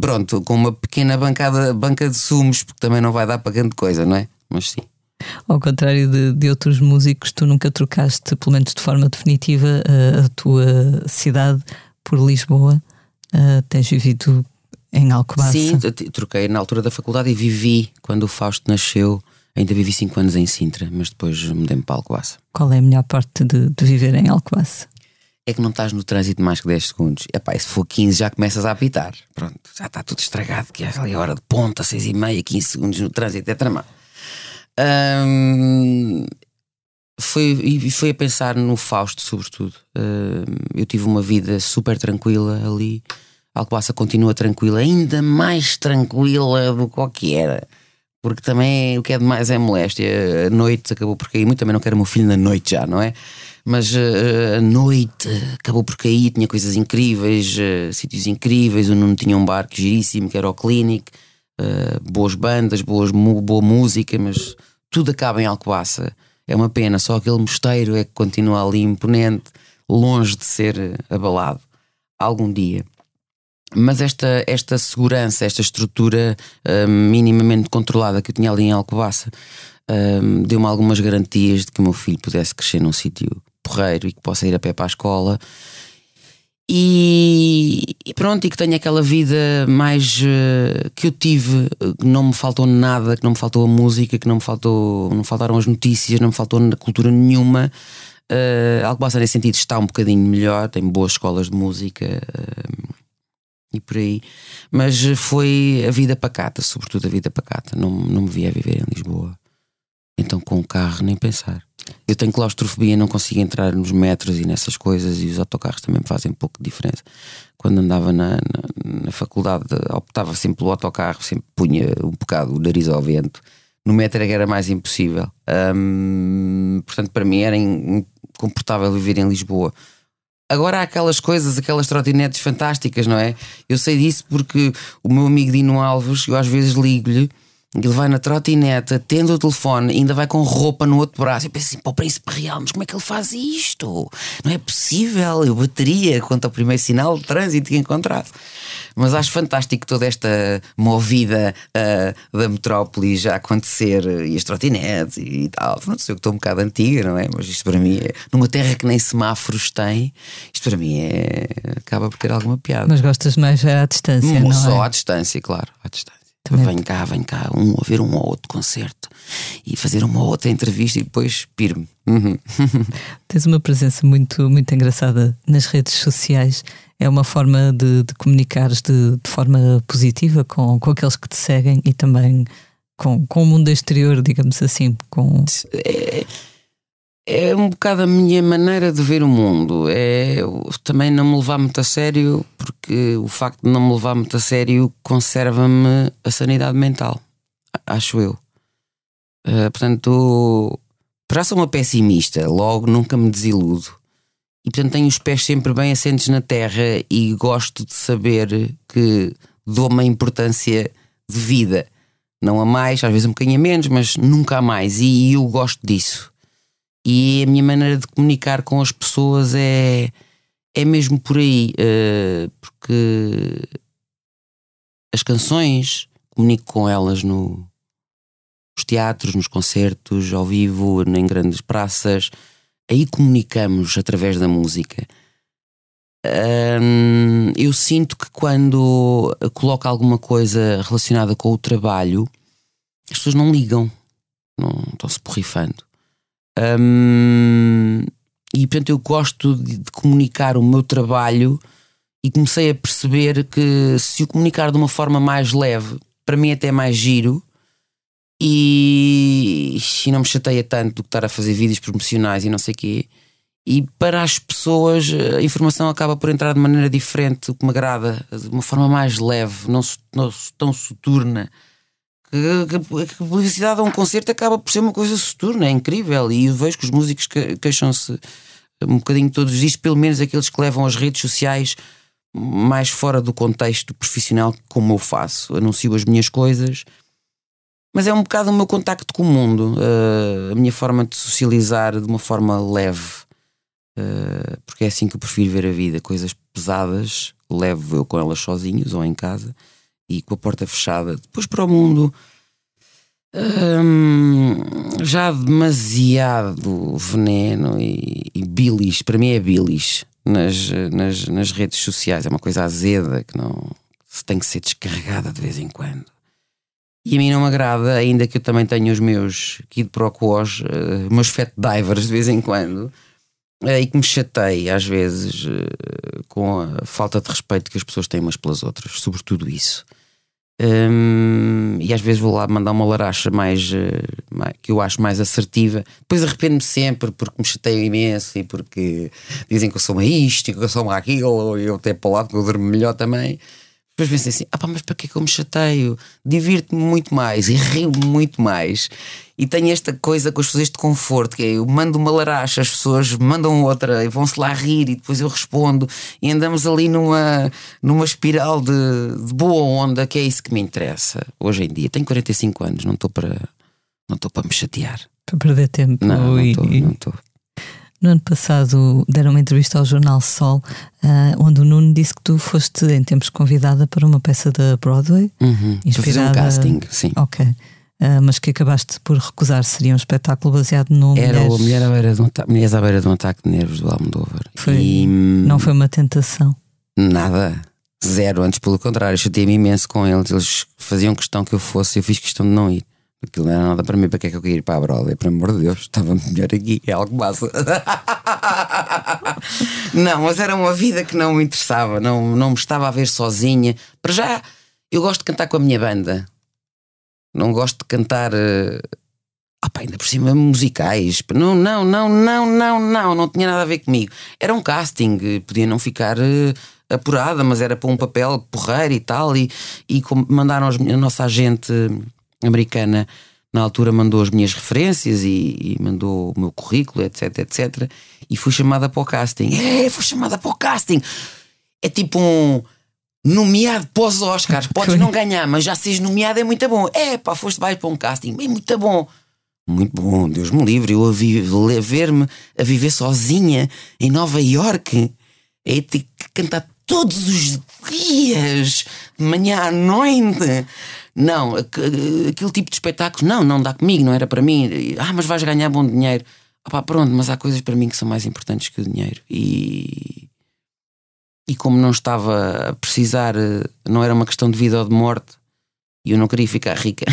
Pronto, com uma pequena bancada, banca de sumos, porque também não vai dar para grande coisa, não é? Mas sim. Ao contrário de, de outros músicos, tu nunca trocaste, pelo menos de forma definitiva, a, a tua cidade por Lisboa. Uh, tens vivido em Alcobaça? Sim, troquei na altura da faculdade e vivi quando o Fausto nasceu. Ainda vivi 5 anos em Sintra, mas depois mudei-me para Alcobaça. Qual é a melhor parte de, de viver em Alcobaça? é que não estás no trânsito mais que 10 segundos. Epá, se for 15 já começas a apitar. Pronto, já está tudo estragado, que é ali a hora de ponta, 6 e meia, 15 segundos no trânsito, é tramado. Um, foi, e foi a pensar no Fausto, sobretudo. Eu tive uma vida super tranquila ali. Alcobaça continua tranquila, ainda mais tranquila do que era. Porque também o que é demais é moléstia. A noite acabou por cair muito. Também não quero o meu filho na noite já, não é? mas uh, a noite acabou por cair, tinha coisas incríveis, uh, sítios incríveis. O Nuno tinha um bar que giríssimo, que era o Clinic, uh, boas bandas, boas, boa música, mas tudo acaba em Alcobaça. É uma pena, só aquele mosteiro é que continua ali imponente, longe de ser abalado algum dia. Mas esta, esta segurança, esta estrutura minimamente controlada que eu tinha ali em Alcobaça, deu-me algumas garantias de que o meu filho pudesse crescer num sítio porreiro e que possa ir a pé para a escola. E, e pronto, e que tenha aquela vida mais uh, que eu tive, que não me faltou nada, que não me faltou a música, que não me faltou, não faltaram as notícias, não me faltou cultura nenhuma. Uh, Alcobaça nesse sentido está um bocadinho melhor, tem boas escolas de música uh, e por aí, mas foi a vida pacata, sobretudo a vida pacata. Não, não me via viver em Lisboa, então com o carro nem pensar. Eu tenho claustrofobia, não consigo entrar nos metros e nessas coisas, e os autocarros também me fazem pouco de diferença. Quando andava na, na, na faculdade, optava sempre pelo autocarro, sempre punha um bocado o nariz ao vento. No metro era mais impossível. Hum, portanto, para mim era incomportável viver em Lisboa. Agora há aquelas coisas, aquelas trotinetes fantásticas, não é? Eu sei disso porque o meu amigo Dino Alves, eu às vezes ligo-lhe ele vai na trotinete, atende o telefone, ainda vai com roupa no outro braço. Eu penso assim, para o príncipe real, mas como é que ele faz isto? Não é possível. Eu bateria quanto ao primeiro sinal de trânsito que encontrasse. Mas acho fantástico toda esta movida uh, da metrópole já acontecer e as trotinetes e tal. Não sei, eu estou um bocado antiga, não é? Mas isto para mim é. Numa terra que nem semáforos tem, isto para mim é. acaba por ter alguma piada. Mas gostas mais à distância, hum, não Só é? à distância, claro, à distância. Também. Vem cá, vem cá, um ouvir um ou outro concerto e fazer uma outra entrevista e depois pir-me. Uhum. Tens uma presença muito, muito engraçada nas redes sociais. É uma forma de, de comunicares de, de, forma positiva com, com aqueles que te seguem e também com, com o mundo exterior, digamos assim. Com... É é um bocado a minha maneira de ver o mundo. É também não me levar muito a sério, porque o facto de não me levar muito a sério conserva-me a sanidade mental, acho eu. Uh, portanto, para sou uma pessimista, logo nunca me desiludo. E portanto tenho os pés sempre bem assentes na terra e gosto de saber que dou uma importância de vida. Não a mais, às vezes um bocadinho a menos, mas nunca a mais. E eu gosto disso. E a minha maneira de comunicar com as pessoas é, é mesmo por aí, uh, porque as canções comunico com elas no, nos teatros, nos concertos, ao vivo, em grandes praças. Aí comunicamos através da música. eu sinto que quando coloco alguma coisa relacionada com o trabalho, as pessoas não ligam, não estão-se porrifando. Hum, e portanto eu gosto de, de comunicar o meu trabalho e comecei a perceber que se o comunicar de uma forma mais leve, para mim até mais giro, e, e não me chateia tanto do que estar a fazer vídeos promocionais e não sei o quê. E para as pessoas a informação acaba por entrar de maneira diferente, o que me agrada, de uma forma mais leve, não, não tão soturna. Que, que, publicidade a um concerto acaba por ser uma coisa soturna, é incrível. E eu vejo que os músicos queixam-se um bocadinho todos os dias, pelo menos aqueles que levam as redes sociais mais fora do contexto profissional, como eu faço. Anuncio as minhas coisas, mas é um bocado o meu contacto com o mundo, uh, a minha forma de socializar de uma forma leve, uh, porque é assim que eu prefiro ver a vida. Coisas pesadas, levo eu com elas sozinhos ou em casa e com a porta fechada. Depois para o mundo. Hum, já demasiado veneno e, e bilis, para mim é bilis nas, nas, nas redes sociais, é uma coisa azeda que não tem que ser descarregada de vez em quando. E a mim não me agrada, ainda que eu também tenho os meus Kid Pro Quos, uh, meus fat divers de vez em quando, uh, e que me chatei às vezes uh, com a falta de respeito que as pessoas têm umas pelas outras, sobretudo isso. Um, e às vezes vou lá mandar uma laracha mais, mais que eu acho mais assertiva. Depois arrependo-me sempre porque me chateio imenso e porque dizem que eu sou uma isto e que eu sou uma aquilo, e eu até para o lado que eu durmo melhor também. Depois pensei assim: ah pá, mas para que é que eu me chateio? Divirto-me muito mais e rio-me muito mais. E tenho esta coisa com as pessoas de conforto, que é eu mando uma laracha, as pessoas mandam outra e vão-se lá rir e depois eu respondo e andamos ali numa, numa espiral de, de boa onda, que é isso que me interessa hoje em dia. Tenho 45 anos, não estou para, não estou para me chatear. Para perder tempo. Não, não estou. Não estou. No ano passado deram uma entrevista ao jornal Sol, uh, onde o Nuno disse que tu foste em tempos convidada para uma peça da Broadway. Uhum. Inspirada... um casting, sim. Ok. Uh, mas que acabaste por recusar, seria um espetáculo baseado no Era Mulheres... o Mulher à beira de um Mulheres à beira de um ataque de nervos do Almodóvar. Foi... E... Não foi uma tentação? Nada. Zero. Antes, pelo contrário, chatei-me imenso com eles. Eles faziam questão que eu fosse, eu fiz questão de não ir. Aquilo não era nada para mim, para que é que eu queria ir para a Broadway? Por amor de Deus, estava melhor aqui, é algo massa. não, mas era uma vida que não me interessava, não, não me estava a ver sozinha. Para já, eu gosto de cantar com a minha banda, não gosto de cantar. Opa, ainda por cima musicais. Não, não, não, não, não, não, não tinha nada a ver comigo. Era um casting, podia não ficar uh, apurada, mas era para um papel porreiro e tal. E, e mandaram a nossa agente americana na altura mandou as minhas referências e, e, mandou o meu currículo, etc, etc. E fui chamada para o casting. É, fui chamada para o casting. É tipo um nomeado para os Oscars. Podes não ganhar, mas já seres nomeado é muito bom. É, pá, foste vais para um casting. É muito bom. Muito bom, Deus me livre. Eu a ver-me a viver sozinha em Nova York. É ter que cantar todos os dias, de manhã à noite. Não, aquele tipo de espetáculos, não, não dá comigo, não era para mim. Ah, mas vais ganhar bom dinheiro. Ah, pá, pronto, mas há coisas para mim que são mais importantes que o dinheiro. E, e como não estava a precisar, não era uma questão de vida ou de morte, e eu não queria ficar rica.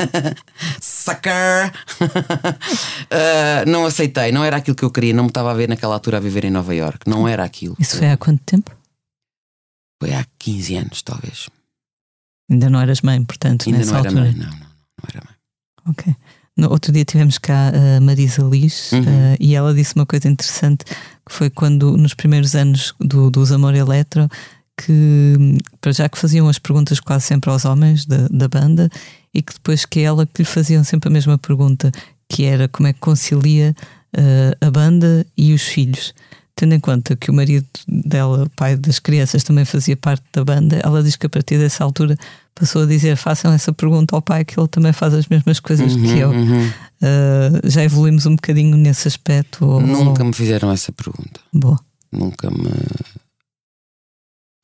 Sucker! uh, não aceitei, não era aquilo que eu queria, não me estava a ver naquela altura a viver em Nova York, não era aquilo. Isso foi há quanto tempo? Foi há 15 anos, talvez. Ainda não eras mãe, portanto, Ainda nessa não era altura. mãe, não, não, não era mãe. Ok. No outro dia tivemos cá a Marisa Liz uhum. uh, e ela disse uma coisa interessante que foi quando, nos primeiros anos do, dos Amor Eletro, que para já que faziam as perguntas quase sempre aos homens da, da banda e que depois que ela que lhe faziam sempre a mesma pergunta, que era como é que concilia uh, a banda e os filhos. Tendo em conta que o marido dela, pai das crianças, também fazia parte da banda, ela diz que a partir dessa altura passou a dizer: façam essa pergunta ao pai, que ele também faz as mesmas coisas uhum, que eu. Uhum. Uh, já evoluímos um bocadinho nesse aspecto? Ou... Nunca me fizeram essa pergunta. Boa. Nunca me.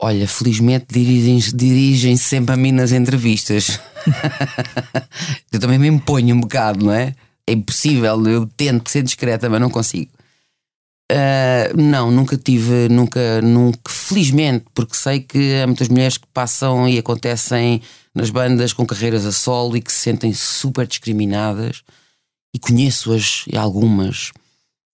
Olha, felizmente dirigem-se dirigem sempre a mim nas entrevistas. eu também me imponho um bocado, não é? É impossível, eu tento ser discreta, mas não consigo. Uh, não, nunca tive, nunca, nunca, felizmente, porque sei que há muitas mulheres que passam e acontecem nas bandas com carreiras a solo e que se sentem super discriminadas e conheço-as e algumas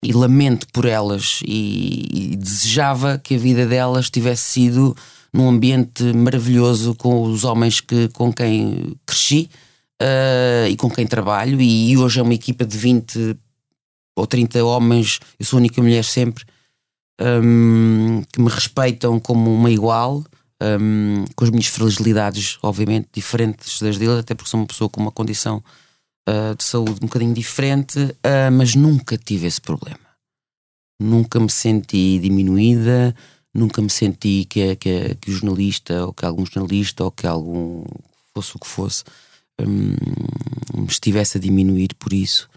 e lamento por elas e, e, desejava que a vida delas tivesse sido num ambiente maravilhoso com os homens que, com quem cresci uh, e com quem trabalho e hoje é uma equipa de 20 ou 30 homens, eu sou a única mulher sempre um, que me respeitam como uma igual um, com as minhas fragilidades obviamente diferentes das deles, até porque sou uma pessoa com uma condição uh, de saúde um bocadinho diferente, uh, mas nunca tive esse problema. Nunca me senti diminuída, nunca me senti que, que, que o jornalista, ou que algum jornalista, ou que algum fosse o que fosse, um, me estivesse a diminuir por isso.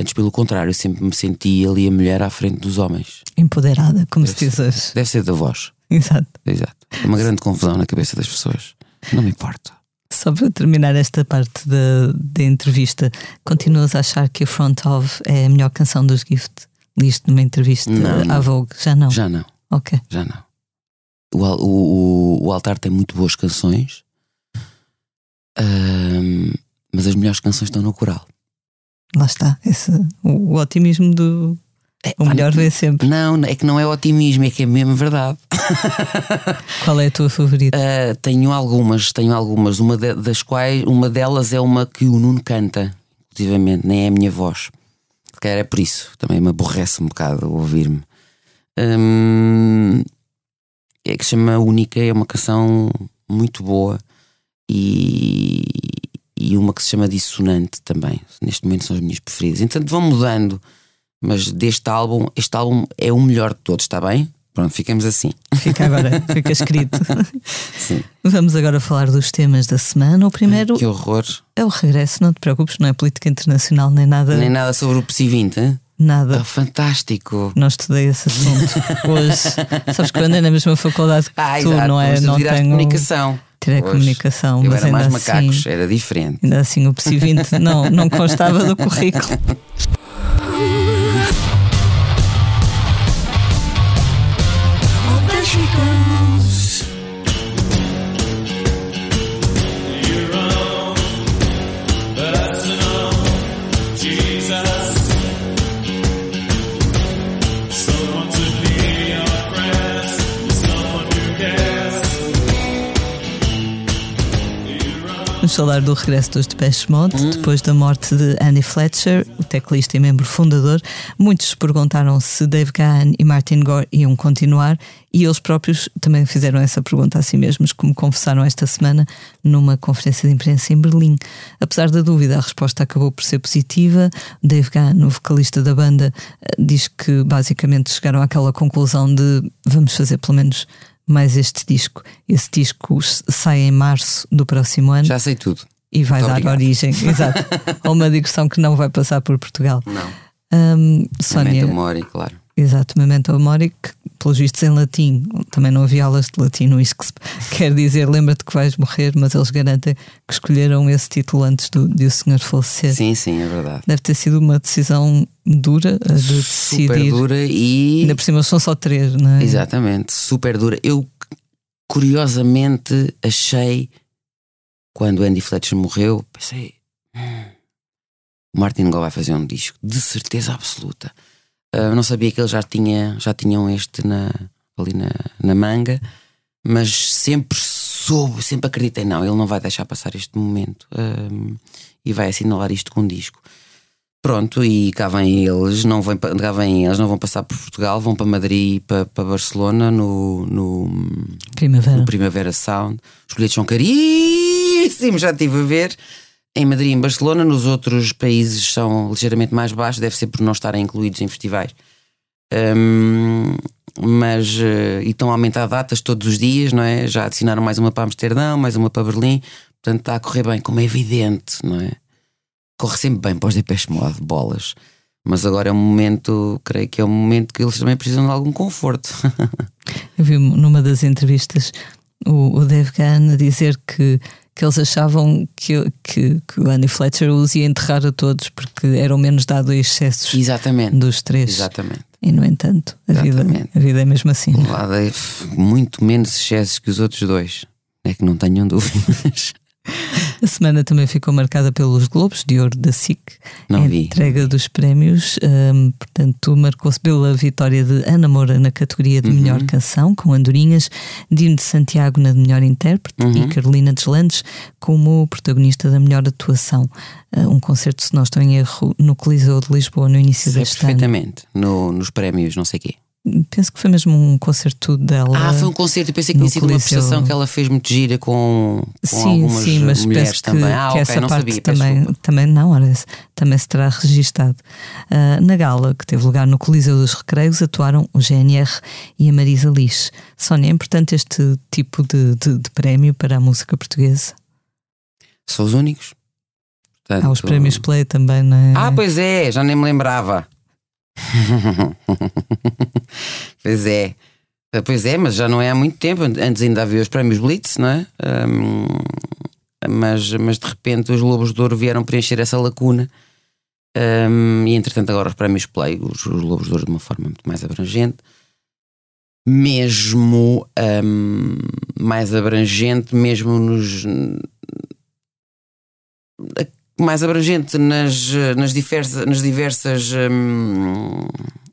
Antes, pelo contrário, eu sempre me senti ali a mulher à frente dos homens. Empoderada, como deve se diz hoje. Deve ser da voz. Exato. Exato. É uma grande confusão na cabeça das pessoas. Não me importa. Só para terminar esta parte da, da entrevista, continuas a achar que a Front of é a melhor canção dos Gift? Liste numa entrevista não, à Vogue? Já não? Já não. Ok. Já não. O, o, o altar tem muito boas canções, mas as melhores canções estão no coral. Lá está, esse, o, o otimismo do, é, o melhor vem sempre. Não, é que não é otimismo, é que é mesmo verdade. Qual é a tua favorita? Uh, tenho algumas, tenho algumas, uma de, das quais, uma delas é uma que o Nuno canta, inclusivamente, nem é a minha voz. Se calhar é por isso, também me aborrece um bocado ouvir-me. Um, é que se chama Única, é uma canção muito boa e, e uma que se chama Dissonante também. Neste momento são as minhas preferidas. Entretanto, vão mudando, mas deste álbum, este álbum é o melhor de todos, está bem? Pronto, ficamos assim. Fica agora, fica escrito. Sim. Vamos agora falar dos temas da semana. O primeiro. que horror! É o regresso, não te preocupes, não é política internacional nem nada. Nem nada sobre o PSI 20, hein? Nada. Ah, fantástico. Não estudei esse assunto hoje. Sabes que eu andei na mesma faculdade que ah, tu, exato, não é? Não tenho. comunicação. Tirei Pois. comunicação, Eu mas era ainda mais macacos, assim, era diferente. ainda assim o PSI 20 não, não constava do currículo. falar do regresso dos Depeche Mode, depois da morte de Andy Fletcher, o teclista e membro fundador. Muitos perguntaram se Dave Gahan e Martin Gore iam continuar e eles próprios também fizeram essa pergunta a si mesmos, como confessaram esta semana numa conferência de imprensa em Berlim. Apesar da dúvida, a resposta acabou por ser positiva. Dave Gahan, o vocalista da banda, eh, diz que basicamente chegaram àquela conclusão de vamos fazer pelo menos mais este disco. Esse disco sai em março do próximo ano Já sei tudo. e vai Muito dar obrigado. origem exato, a uma digressão que não vai passar por Portugal. Não. Hum, Sónia, Memento Mori, claro. exato, Memento Mori, que pelos vistos em latim, também não havia aulas de latino, isto que se quer dizer, lembra-te que vais morrer, mas eles garantem que escolheram esse título antes do, de o senhor falecer. Sim, sim, é verdade. Deve ter sido uma decisão dura de Super decidir. dura e. Ainda por cima são só três, não é? Exatamente, super dura. Eu curiosamente achei quando Andy Fletcher morreu, pensei, "Hum, o Martin Gore vai fazer um disco, de certeza absoluta. Ah, Eu não sabia que eles já, tinha, já tinham este na, ali na, na manga, mas sempre soube, sempre acreditei, não, ele não vai deixar passar este momento ah, e vai assinalar isto com um disco. Pronto, e cá vêm eles, não vêm, cá vêm eles, não vão passar por Portugal, vão para Madrid e para, para Barcelona no, no, Primavera. no Primavera Sound. Os bilhetes são caríssimos, já estive a ver. Em Madrid e em Barcelona, nos outros países são ligeiramente mais baixos, deve ser por não estarem incluídos em festivais. Hum, mas eh, e estão a aumentar datas todos os dias, não é? Já assinaram mais uma para Amsterdão, mais uma para Berlim, portanto está a correr bem, como é evidente, não é? Corre sempre bem para os Depeche Mode, bolas. Mas agora é um momento, creio que é um momento que eles também precisam de algum conforto. Eu vi numa das entrevistas o, o Dave dizer que, que eles achavam que, que, que o Andy Fletcher os ia enterrar a todos porque eram menos dado a excessos Exatamente. dos três. Exatamente. E no entanto, a vida, a vida é mesmo assim. O lado é muito menos excessos que os outros dois. É que não tenham dúvidas. A semana também ficou marcada pelos Globos de Ouro da SIC, Não a vi. entrega dos prémios. hum, portanto, marcou-se pela vitória de Ana Moura na categoria de Uhum. melhor canção, com Andorinhas, Dino de Santiago na de melhor intérprete Uhum. e Carolina Deslandes como protagonista da melhor atuação. Uh, um concerto, se não estou em erro, no Coliseu de Lisboa no início Sei deste ano. perfeitamente. No- nos prémios, não sei quê. Penso que foi mesmo um concerto dela. Ah, foi um concerto. Eu pensei que tinha sido uma prestação que ela fez muito gira com, com Sim, algumas sim, mas mulheres penso que, também. Ah, que ok, essa não parte sabia. também, também não, ora, esse também se terá registado. Ah, na gala, que teve lugar no Coliseu dos Recreios, atuaram o GNR e a Marisa Liz. Sónia, é importante este tipo de, de- de prémio para a música portuguesa? São os únicos. Portanto, Há os prémios Play também, não é? Ah, pois é, já nem me lembrava. pois é. Ah, Pois é, mas já não é há muito tempo. Antes ainda havia os prémios Blitz, não é? Ahm, mas, mas de repente os Lobos de Ouro vieram preencher essa lacuna. Ahm, e entretanto, agora os prémios Play, os, os Lobos de Ouro de uma forma muito mais abrangente. Mesmo ahm, mais abrangente, mesmo nos mais abrangente nas, nas, diversas, nas diversas hum,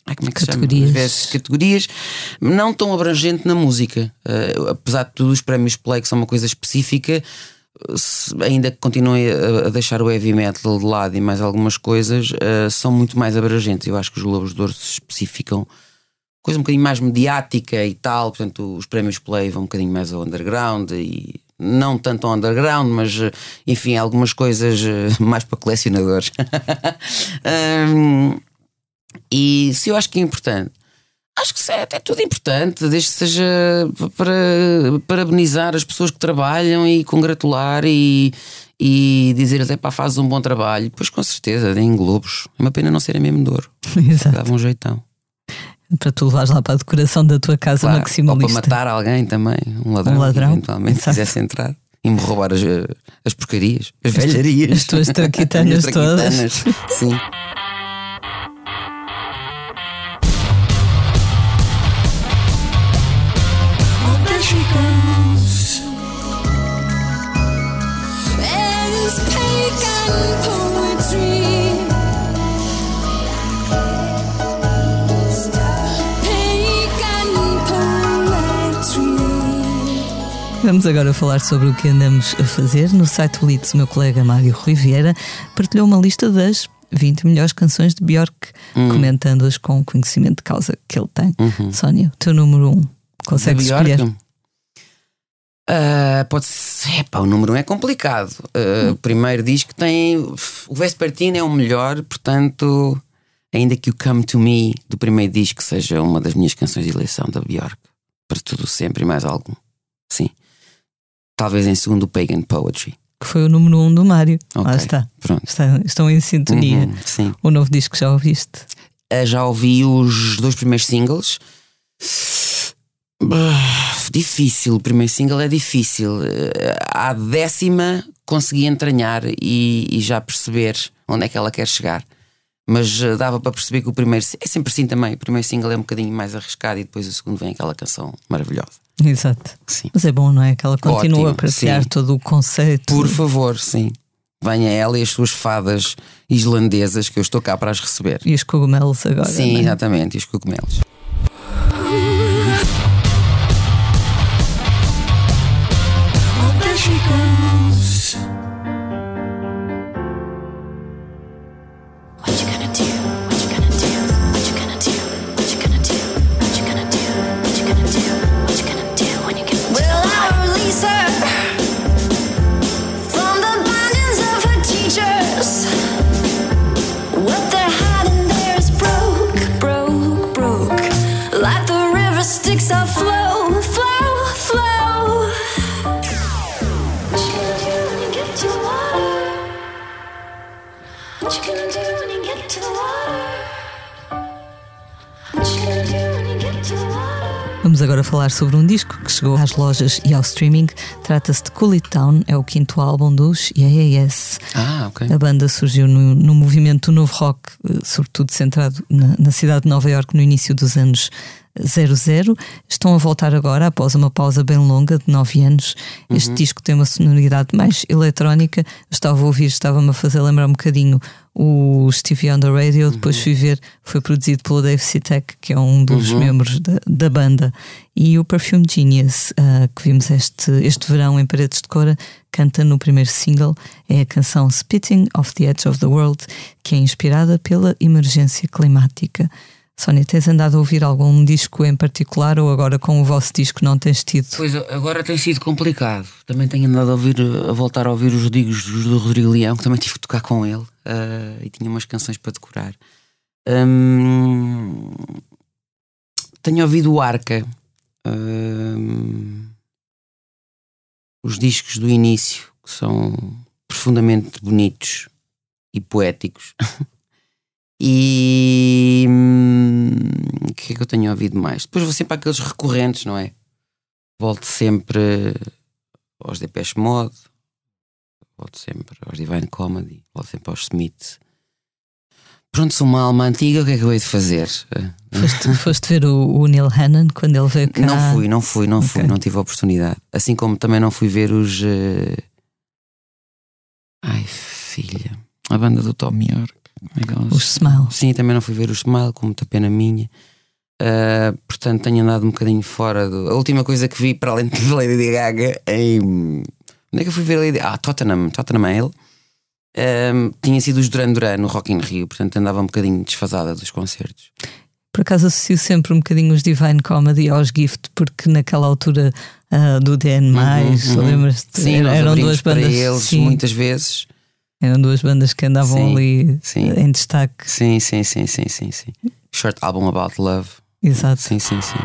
ai, como é que se chama? Categorias. Diversas categorias, não tão abrangente na música. Eh, apesar de tudo, os prémios Play, que são uma coisa específica, se- ainda que continuem a, a deixar o heavy metal de lado e mais algumas coisas, eh, são muito mais abrangentes. Eu acho que os Globos de Ouro se especificam coisa um bocadinho mais mediática e tal, portanto os prémios Play vão um bocadinho mais ao underground e não tanto ao underground, mas eh, enfim, algumas coisas eh, mais para colecionadores. Hum, e se eu acho que é importante, acho que é até tudo importante, desde que seja para parabenizar as pessoas que trabalham e congratular e, e dizer até para fazes um bom trabalho, pois com certeza, deem globos. É uma pena não serem mesmo de ouro. Exato. Dava um jeitão. Para tu levares lá para a decoração da tua casa Claro, ou maximalista. para matar alguém também, um ladrão, Um ladrão, eventualmente exato. quisesse entrar e me roubar as, eh, as porcarias, as velharias, as tuas traquitanas todas. Sim. Vamos agora falar sobre o que andamos a fazer. No site Blitz, o meu colega Mário Rui Vieira partilhou uma lista das 20 melhores canções de Björk, Hum. comentando-as com o conhecimento de causa que ele tem. Uhum. Sónia, o teu número 1, um, consegues Bjork? escolher? Ah, pode ser, pá, o número um é complicado. Ah, O primeiro diz que tem. O Vespertino é o melhor, portanto, ainda que o Come to Me do primeiro disco seja uma das minhas canções de eleição da Bjork, para tudo sempre e mais algum. Sim. Talvez em segundo Pagan Poetry. Que foi o número 1 um do Mário. Lá Ok, está. Pronto. Está- Estão em sintonia. Uhum, sim. O novo disco já ouviste? Ah, já ouvi os dois primeiros singles. Ah, Difícil, o primeiro single é difícil. Ah, À décima consegui entranhar e, e já perceber onde é que ela quer chegar. Mas ah, dava para perceber que o primeiro. É sempre assim também. O primeiro single é um bocadinho mais arriscado e depois o segundo vem aquela canção maravilhosa. Exato. Sim. Mas é bom, não é? Que ela continua Ótimo, a partilhar sim. todo o conceito. Por favor, sim. Venha ela e as suas fadas islandesas que eu estou cá para as receber. E os cogumelos agora. Sim, é? exatamente. E os cogumelos. Agora falar sobre um disco que chegou às lojas e ao streaming. Trata-se de Cool It Down, é o quinto álbum dos Yeah Ah, ok. A banda surgiu no, no movimento do novo rock, eh, sobretudo centrado na, na cidade de Nova Iorque no início dos anos 00. Estão a voltar agora, após uma pausa bem longa de 9 anos. Este disco tem uma sonoridade mais eletrónica. Estava a ouvir, estava-me a fazer lembrar um bocadinho o Stevie on the Radio. Depois fui ver, foi produzido pelo Dave Citek, que é um dos membros da, da banda. E o Perfume Genius, ah, que vimos este, este verão em Paredes de Cora, canta no primeiro single. É a canção Spitting off the Edge of the World, que é inspirada pela emergência climática. Sónia, tens andado a ouvir algum disco em particular ou agora com o vosso disco não tens tido? Pois agora tem sido complicado. Também tenho andado a, ouvir, a voltar a ouvir os discos do Rodrigo Leão, que também tive que tocar com ele ah, e tinha umas canções para decorar. Hum, tenho ouvido o Arca, hum, os discos do início, que são profundamente bonitos e poéticos. E hum, o que é que eu tenho ouvido mais? Depois vou sempre àqueles recorrentes, não é? Volto sempre aos Depeche Mode, volto sempre aos Divine Comedy, volto sempre aos Smith. Pronto, sou uma alma antiga, o que é que eu hei de fazer? Foste, foste ver o, o Neil Hannon quando ele veio cá? Não fui, não fui, não fui, Ok. não tive a oportunidade. Assim como também não fui ver os. eh, Ai, filha, a banda do Tom York. Como é é Os Smile. Sim, também não fui ver o Smile, com muita pena minha. Ah, portanto, tenho andado um bocadinho fora do. A última coisa que vi, para além de Lady Gaga, em. Onde é que eu fui ver Lady Ah, Tottenham, Tottenham Ale. Ah, tinha sido os Duran Duran no Rock in Rio, portanto andava um bocadinho desfasada dos concertos. Por acaso associo sempre um bocadinho os Divine Comedy aos Gift, porque naquela altura ah, do DN, Uhum, uhum. lembras-te? Sim, eram duas para bandas. eles sim, muitas vezes. Eram duas bandas que andavam Sim, ali sim. em destaque. Sim, sim, sim, sim, sim, sim. Short album about love. Exato. Sim, sim, sim.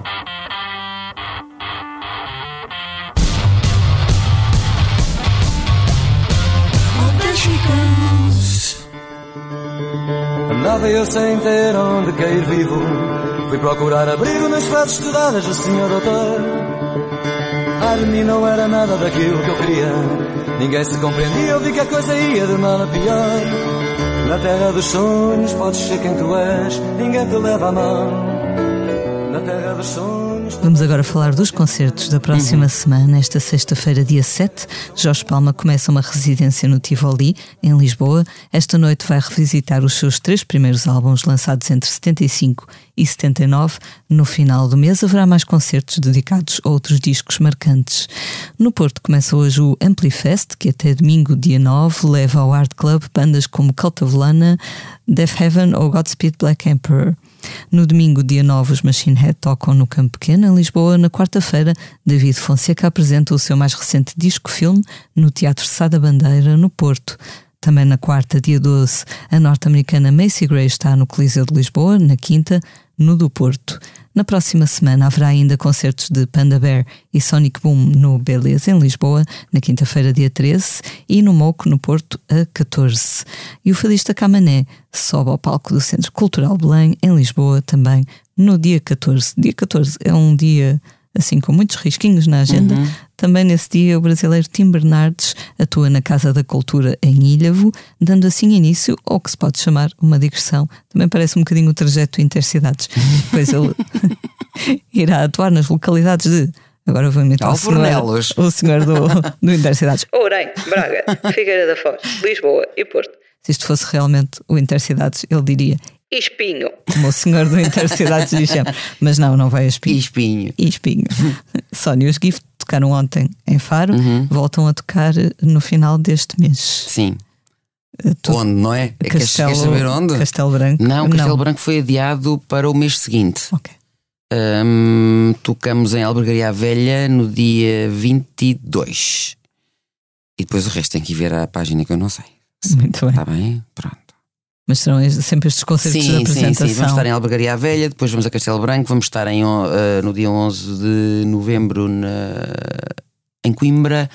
Andava eu sem ter onde cair vivo Fui procurar abrigo nas frases estudadas do senhor doutor Mim não era nada daquilo que eu queria. Ninguém se compreendia, eu vi que a coisa ia de mal a pior. Na terra dos sonhos podes ser quem tu és Ninguém te leva a mão Na terra dos sonhos Vamos agora falar dos concertos da próxima semana. Esta sexta-feira, dia 7, Jorge Palma começa uma residência no Tivoli, em Lisboa. Esta noite vai revisitar os seus três primeiros álbuns lançados entre 75 e 79. No final do mês haverá mais concertos dedicados a outros discos marcantes. No Porto começa hoje o Amplifest, que até domingo, dia 9, leva ao Art Club bandas como Cult of Lana, Death Heaven ou Godspeed Black Emperor. No domingo, dia 9, os Machine Head tocam no Campo Pequeno, em Lisboa. Na quarta-feira, David Fonseca apresenta o seu mais recente disco-filme no Teatro Sá da Bandeira, no Porto. Também na quarta, dia 12, a norte-americana Macy Gray está no Coliseu de Lisboa. Na quinta, no do Porto. Na próxima semana haverá ainda concertos de Panda Bear e Sonic Boom no Beleza, em Lisboa, na quinta-feira, dia 13, e no Moco, no Porto, a 14. E o fadista Camané sobe ao palco do Centro Cultural Belém, em Lisboa, também no dia 14. Dia 14 é um dia assim com muitos risquinhos na agenda. Também nesse dia o brasileiro Tim Bernardes atua na Casa da Cultura em Ilhavo, dando assim início ao que se pode chamar uma digressão. Também parece um bocadinho o trajeto Intercidades. Depois ele irá atuar nas localidades de. Agora vou imitar o senhor, o senhor do, do Intercidades. Ourém, Braga, Figueira da Foz, Lisboa e Porto. Se isto fosse realmente o Intercidades, ele diria Espinho, como o senhor do Intercidades diz sempre. Mas não, não vai a E Espinho. espinho. E Espinho. Sónia, os Gift tocaram ontem em Faro, voltam a tocar no final deste mês. Sim. Eh, tu- Onde, não é? É Queres, queres saber onde? Castelo Branco? Não, Castelo Branco foi adiado para o mês seguinte. Ok. Hum, tocamos em Albergaria Velha no dia 22. E depois o resto tem que ir ver a página que eu não sei. Muito bem. Está bem? Pronto. Mas serão sempre estes concertos de Sim, sim, apresentação. sim. Vamos estar em Albergaria Velha, depois vamos a Castelo Branco, vamos estar em, eh, no dia 11 de novembro na- em Coimbra.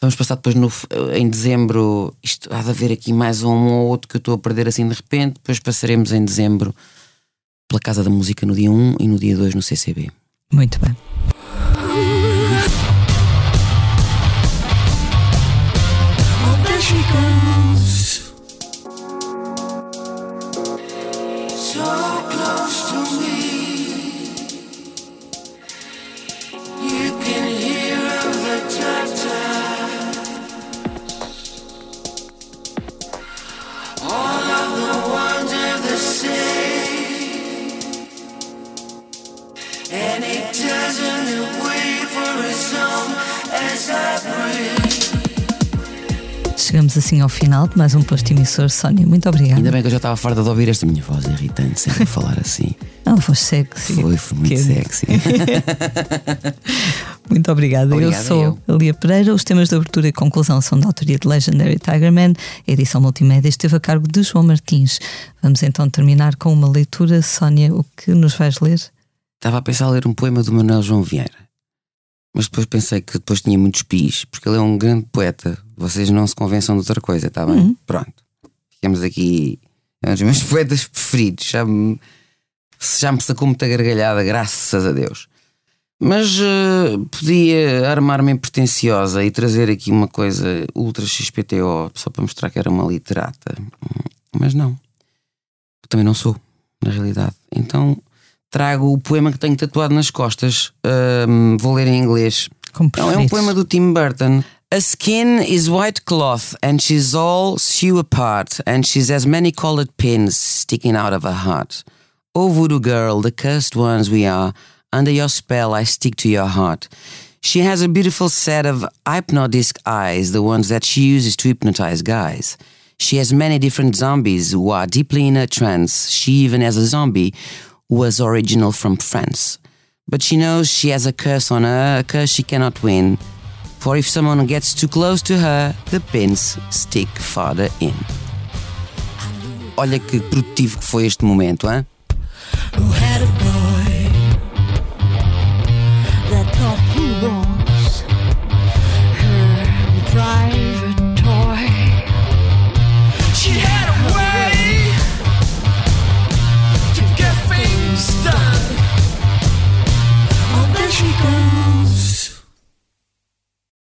Vamos passar depois no, eh, em dezembro. Isto há de haver aqui mais um ou outro que eu estou a perder assim de repente. Depois passaremos em dezembro pela Casa da Música no dia 1 e no dia 2 no CCB. Muito bem. Chegamos assim ao final de mais um posto emissor. Sónia, muito obrigada. Ainda bem que eu já estava farta de ouvir esta minha voz irritante, sempre a falar assim. Não, foi sexy. Foi, foi muito Querido. sexy. Muito obrigada. Obrigada, eu sou eu. Lia Pereira. Os temas de abertura e conclusão são da autoria de Legendary Tigerman. A edição multimédia esteve a cargo de João Martins. Vamos então terminar com uma leitura. Sónia, o que nos vais ler? Estava a pensar a ler um poema do Manuel João Vieira. Mas depois pensei que depois tinha muitos pis, porque ele é um grande poeta. Vocês não se convençam de outra coisa, está bem? Uhum. Pronto. Ficamos aqui. É um dos meus poetas preferidos. Já me, já me sacou muita gargalhada, graças a Deus. Mas eh, podia armar-me em pretenciosa e trazer aqui uma coisa ultra XPTO só para mostrar que era uma literata. Mas não. Eu também não sou, na realidade. Então trago o poema que tenho tatuado nas costas. Ahm, vou ler em inglês. Não, é um poema do Tim Burton. A skin is white cloth, and she's all sew apart, and she's as many colored pins sticking out of her heart. Oh, voodoo girl, the cursed ones we are, under your spell I stick to your heart. She has a beautiful set of hypnodisc eyes, the ones that she uses to hypnotize guys. She has many different zombies who are deeply in her trance. She even has a zombie who was original from France. But she knows she has a curse on her, a curse she cannot win. for if someone gets too close to her, the pins stick farther in. Olha que produtivo que foi este momento, hein?